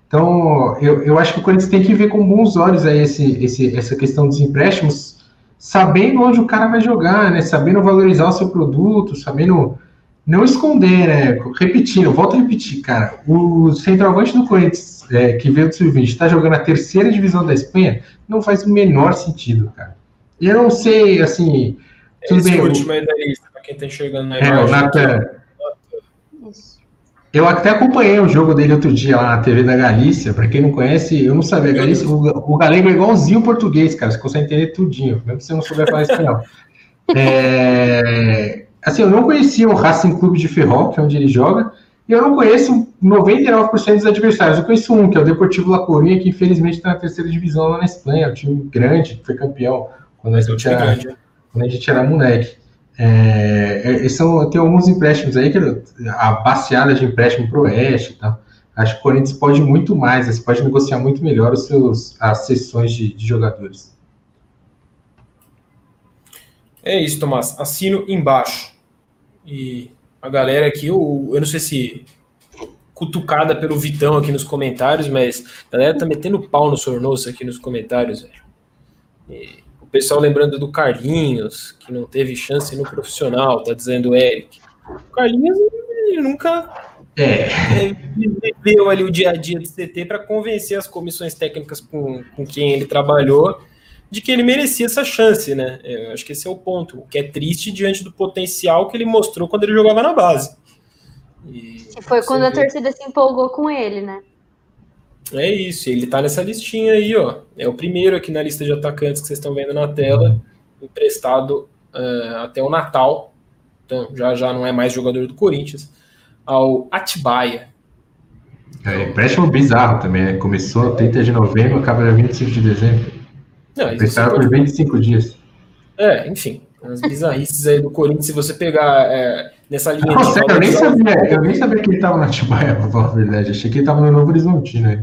Então, eu, eu acho que o Corinthians tem que ver com bons olhos aí esse, esse, essa questão dos empréstimos, sabendo onde o cara vai jogar, né? Sabendo valorizar o seu produto, sabendo não esconder, né? Repetindo, volto a repetir, cara. O centroavante do Corinthians, é, que veio do Sub-20, está jogando a terceira divisão da Espanha, não faz o menor sentido, cara. E eu não sei, assim. Tudo Esse bem, último aí da lista, para quem está enxergando na é, o Nathan, eu até acompanhei o jogo dele outro dia lá na TV da Galícia. Para quem não conhece, eu não sabia. Galícia, o, o galego é igualzinho o português, cara. Você consegue entender tudinho, mesmo que você não souber falar espanhol. É, assim, eu não conhecia o Racing Clube de Ferrol, que é onde ele joga, e eu não conheço 99% dos adversários. Eu conheço um, que é o Deportivo La Coruña, que infelizmente está na terceira divisão lá na Espanha. É um time grande, que foi campeão quando a gente, era, quando a gente era moleque. É, é, são, tem alguns empréstimos aí, que a baseada de empréstimo para o Oeste e tal. Acho que o Corinthians pode muito mais, você pode negociar muito melhor os seus, as sessões de, de jogadores. É isso, Tomás. Assino embaixo. E a galera aqui, eu, eu não sei se cutucada pelo Vitão aqui nos comentários, mas a galera tá metendo pau no Sornoso aqui nos comentários, velho. E pessoal lembrando do Carlinhos, que não teve chance no profissional, tá dizendo o Eric. O Carlinhos ele nunca é. viveu ali o dia a dia do CT para convencer as comissões técnicas com, com quem ele trabalhou de que ele merecia essa chance, né? Eu acho que esse é o ponto, o que é triste diante do potencial que ele mostrou quando ele jogava na base. E foi quando a torcida se empolgou com ele, né? É isso, ele tá nessa listinha aí, ó. É o primeiro aqui na lista de atacantes que vocês estão vendo na tela, emprestado uh, até o Natal. Então, já já não é mais jogador do Corinthians. Ao Atibaia. É, empréstimo bizarro também, né? Começou 30 de novembro, acaba 25 de dezembro. Não, emprestado por 25 dias. É, enfim, as bizarrices aí do Corinthians, se você pegar é, nessa linha. Sério, eu, nem sabia, eu nem sabia que ele estava na Atibaia, pra falar a verdade. Achei que ele estava no Novo Horizontino aí.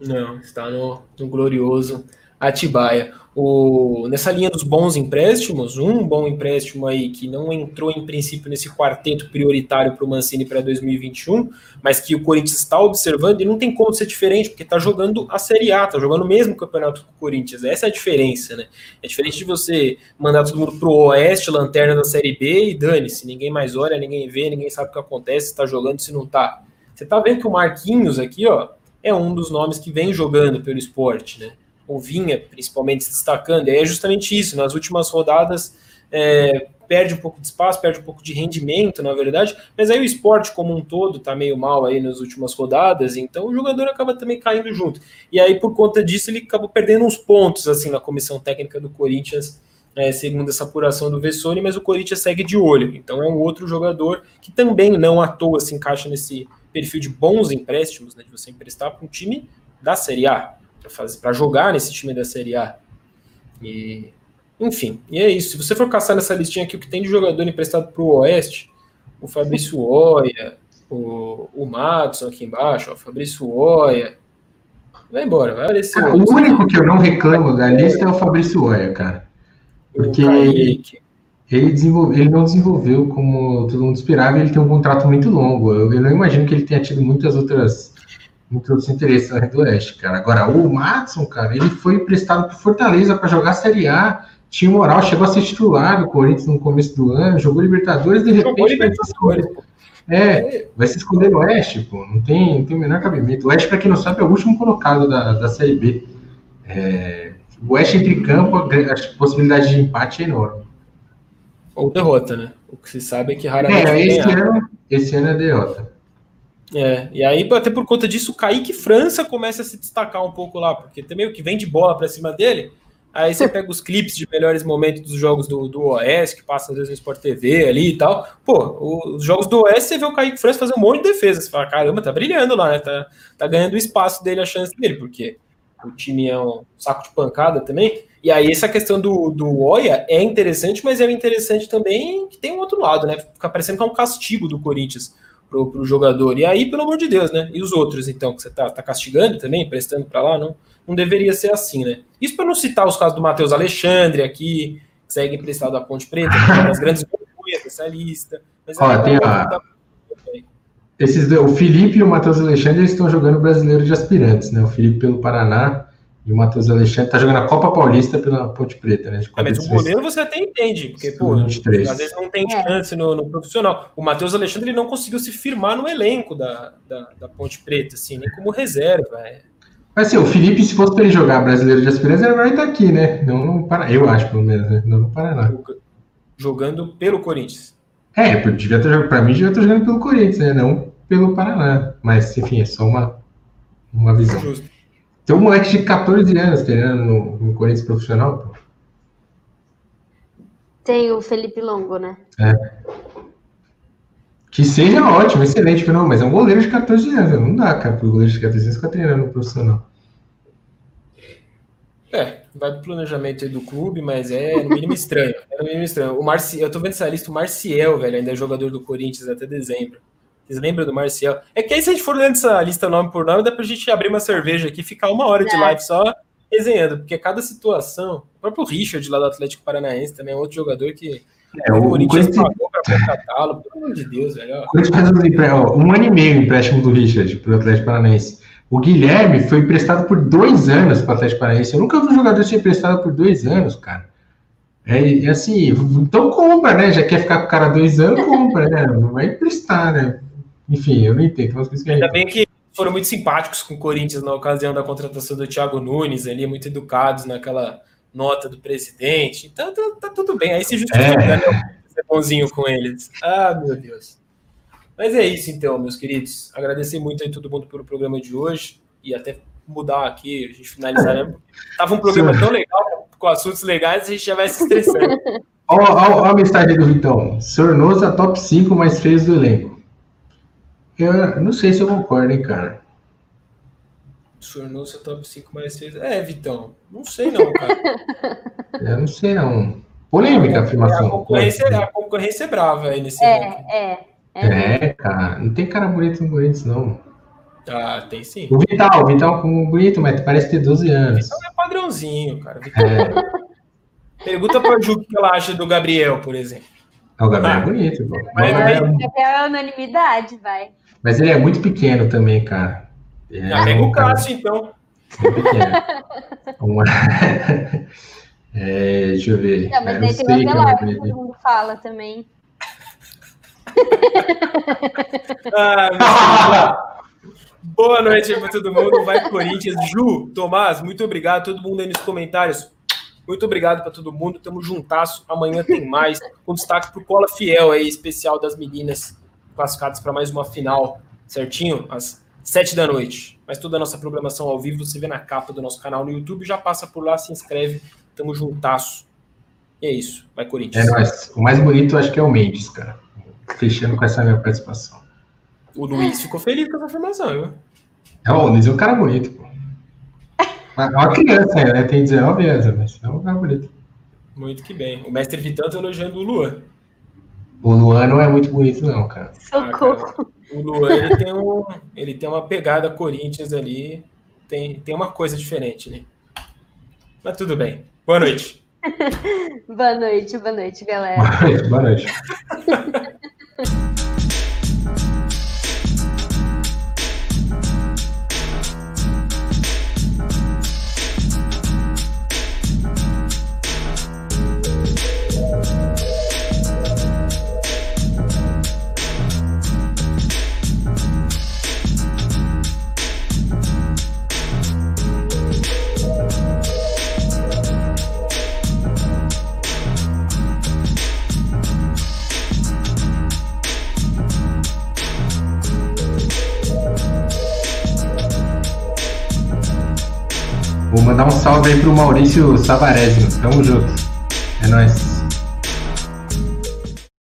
Não, está no, no glorioso Atibaia. O, nessa linha dos bons empréstimos, um bom empréstimo aí que não entrou em princípio nesse quarteto prioritário para o Mancini para 2021, mas que o Corinthians está observando e não tem como ser diferente, porque está jogando a Série A, está jogando o mesmo campeonato que o Corinthians. Essa é a diferença, né? É diferente de você mandar todo mundo para o Oeste, lanterna da Série B e dane-se, ninguém mais olha, ninguém vê, ninguém sabe o que acontece, se está jogando, se não está. Você está vendo que o Marquinhos aqui, ó, é um dos nomes que vem jogando pelo esporte, né? Ou vinha principalmente se destacando. E é justamente isso. Nas últimas rodadas é, perde um pouco de espaço, perde um pouco de rendimento, na verdade. Mas aí o esporte como um todo tá meio mal aí nas últimas rodadas, então o jogador acaba também caindo junto. E aí, por conta disso, ele acabou perdendo uns pontos assim na comissão técnica do Corinthians. É, segundo essa apuração do Vessone, mas o Corinthians segue de olho. Então é um outro jogador que também não à toa se encaixa nesse perfil de bons empréstimos, né, de você emprestar para um time da Série A, para jogar nesse time da Série A. E, enfim, e é isso. Se você for caçar nessa listinha aqui, o que tem de jogador emprestado para o Oeste, o Fabrício Oia, o, o Madison aqui embaixo, o Fabrício Oia. Vai embora, vai esse ah, O único que eu não reclamo da lista é o Fabrício Oia, cara. Porque ele, desenvolve, ele não desenvolveu como todo mundo esperava, ele tem um contrato muito longo. Eu, eu não imagino que ele tenha tido muitas outras muitos outros interesses na do Oeste, cara. Agora, o Matson, cara, ele foi emprestado para Fortaleza para jogar Série A, tinha moral, chegou a ser titular do Corinthians no começo do ano, jogou Libertadores, de repente vai se esconder. É, vai se esconder no Oeste, pô, não tem, não tem o menor cabimento. O Oeste, para quem não sabe, é o último colocado da, da Série B. É, o Oeste entre campo, a possibilidade de empate é enorme. Ou derrota, né? O que se sabe é que raramente É, esse ano, esse ano é derrota. É, e aí, até por conta disso, o Kaique França começa a se destacar um pouco lá, porque também o que vem de bola pra cima dele, aí você pega os clipes de melhores momentos dos jogos do, do OS, que passa às vezes no Sport TV ali e tal. Pô, os jogos do OS, você vê o Kaique França fazer um monte de defesa. Você fala, caramba, tá brilhando lá, né? Tá, tá ganhando o espaço dele, a chance dele, porque o time é um saco de pancada também. E aí, essa questão do, do Oia é interessante, mas é interessante também que tem um outro lado, né? Fica parecendo que é um castigo do Corinthians pro, pro jogador. E aí, pelo amor de Deus, né? E os outros, então, que você tá, tá castigando também, prestando para lá, não, não deveria ser assim, né? Isso para não citar os casos do Matheus Alexandre aqui, que segue emprestado da Ponte Preta, que é uma das grandes vergonhas dessa lista. Mas Ó, aí, tem tá- a- Esses dois, o Felipe e o Matheus Alexandre estão jogando brasileiro de aspirantes, né? O Felipe pelo Paraná e o Matheus Alexandre tá jogando a Copa Paulista pela Ponte Preta, né? De Ah, mas o goleiro você até entende, porque, pô, 23. às vezes não tem É. chance no, no profissional. O Matheus Alexandre ele não conseguiu se firmar no elenco da, da, da Ponte Preta, assim, nem como reserva. É. Mas assim, o Felipe, se fosse para ele jogar brasileiro de aspirantes, ele vai estar aqui, né? Não no Paraná. Eu acho, pelo menos, né? Não no Paraná. Joga- Jogando pelo Corinthians. É, devia ter, pra mim, devia estar jogando pelo Corinthians, né? Não pelo Paraná. Mas, enfim, é só uma, uma visão. Justo. Tem um moleque de 14 anos treinando no, no Corinthians profissional, pô. Tem o Felipe Longo, né? Que seja ótimo, excelente, não, mas é um goleiro de 14 anos. Não dá, cara, pro goleiro de 14 anos ficar treinando no profissional. É, vai pro planejamento aí do clube, mas é no mínimo estranho. É no mínimo estranho. O Marci... Eu tô vendo essa lista, o Marciel, velho, ainda é jogador do Corinthians até dezembro. Vocês lembram do Marcial? É que aí, se a gente for lendo essa lista nome por nome, dá pra gente abrir uma cerveja aqui e ficar uma hora de live só resenhando, porque cada situação. O próprio Richard lá do Atlético Paranaense também é outro jogador que É, o o, o Corinthians Corinthians, pagou pra contratá-lo, pelo amor de Deus, velho. ó. o um, ano e meio o empréstimo do Richard pro Atlético Paranaense. O Guilherme foi emprestado por dois anos pro Atlético Paranaense. Eu nunca vi um jogador ser emprestado por dois anos, cara. É, é assim, então compra, né? Já quer ficar com o cara dois anos, compra, né? Não vai emprestar, né? Enfim, eu não entendo. Tem umas coisas que Ainda bem que foram muito simpáticos com o Corinthians na ocasião da contratação do Thiago Nunes, ali, muito educados naquela nota do presidente. Então tá, tá tudo bem. Aí se justifica, É. né? Ser bonzinho com eles. Ah, meu Deus. Mas é isso então, meus queridos. Agradecer muito aí todo mundo pelo programa de hoje e até mudar aqui, a gente finalizar. Né? Tava um programa tão legal, com assuntos legais, a gente já vai se estressando. Ó a mensagem do Vitão. Sornosa top 5 mais feios do elenco. Eu não sei se eu concordo, hein, cara. Sornosa top 5 mais 6. É, Vitão. Não sei não, cara. Eu não sei, não. Polêmica a A afirmação. concorrência, a concorrência é brava aí nesse É, ranking. é. É. É, cara. Não tem cara bonito no Corinthians, não. Ah, tem sim. O Vital, o Vital com bonito, mas parece ter 12 anos. Então é padrãozinho, cara. Vitão, É, Pergunta pra Ju o que ela acha do Gabriel, por exemplo. o Gabriel Ah. é bonito, pô. Mas Mas, é- É unanimidade, vai. Mas ele é muito pequeno também, cara. Ele Já é pega um o cara Cássio, então. muito pequeno. Uma- É, deixa eu ver. Não, mas Eu daí sei tem o que é todo mundo fala também. Ah. Boa noite aí pra todo mundo. Vai Corinthians. Ju, Tomás, muito obrigado. Todo mundo aí nos comentários. Muito obrigado pra todo mundo. Tamo juntasso. Amanhã tem mais. Com destaque pro Cola Fiel aí, especial das meninas classificadas para mais uma final. Certinho? Às sete da noite. Mas toda a nossa programação ao vivo você vê na capa do nosso canal no YouTube. Já passa por lá, se inscreve. Tamo juntaço. E é isso. Vai Corinthians. É nóis. O mais bonito eu acho que é o Mendes, cara. Fechando com essa minha participação. O Luiz ficou feliz com essa afirmação, viu? É, o Nunes é um cara bonito, pô. É uma criança, né? Tem 19 anos, mas é um cara bonito. Muito que bem. O mestre Vitão tá elogiando o Luan. O Luan não é muito bonito, não, cara. Ah, Socorro. cara, o Luan ele tem, um, ele tem uma pegada Corinthians ali. Tem, tem uma coisa diferente ali. Mas tudo bem. Boa noite. Boa noite, boa noite, galera. Boa noite. Vou mandar um salve aí pro Maurício Savarésimo. Tamo junto. É nóis.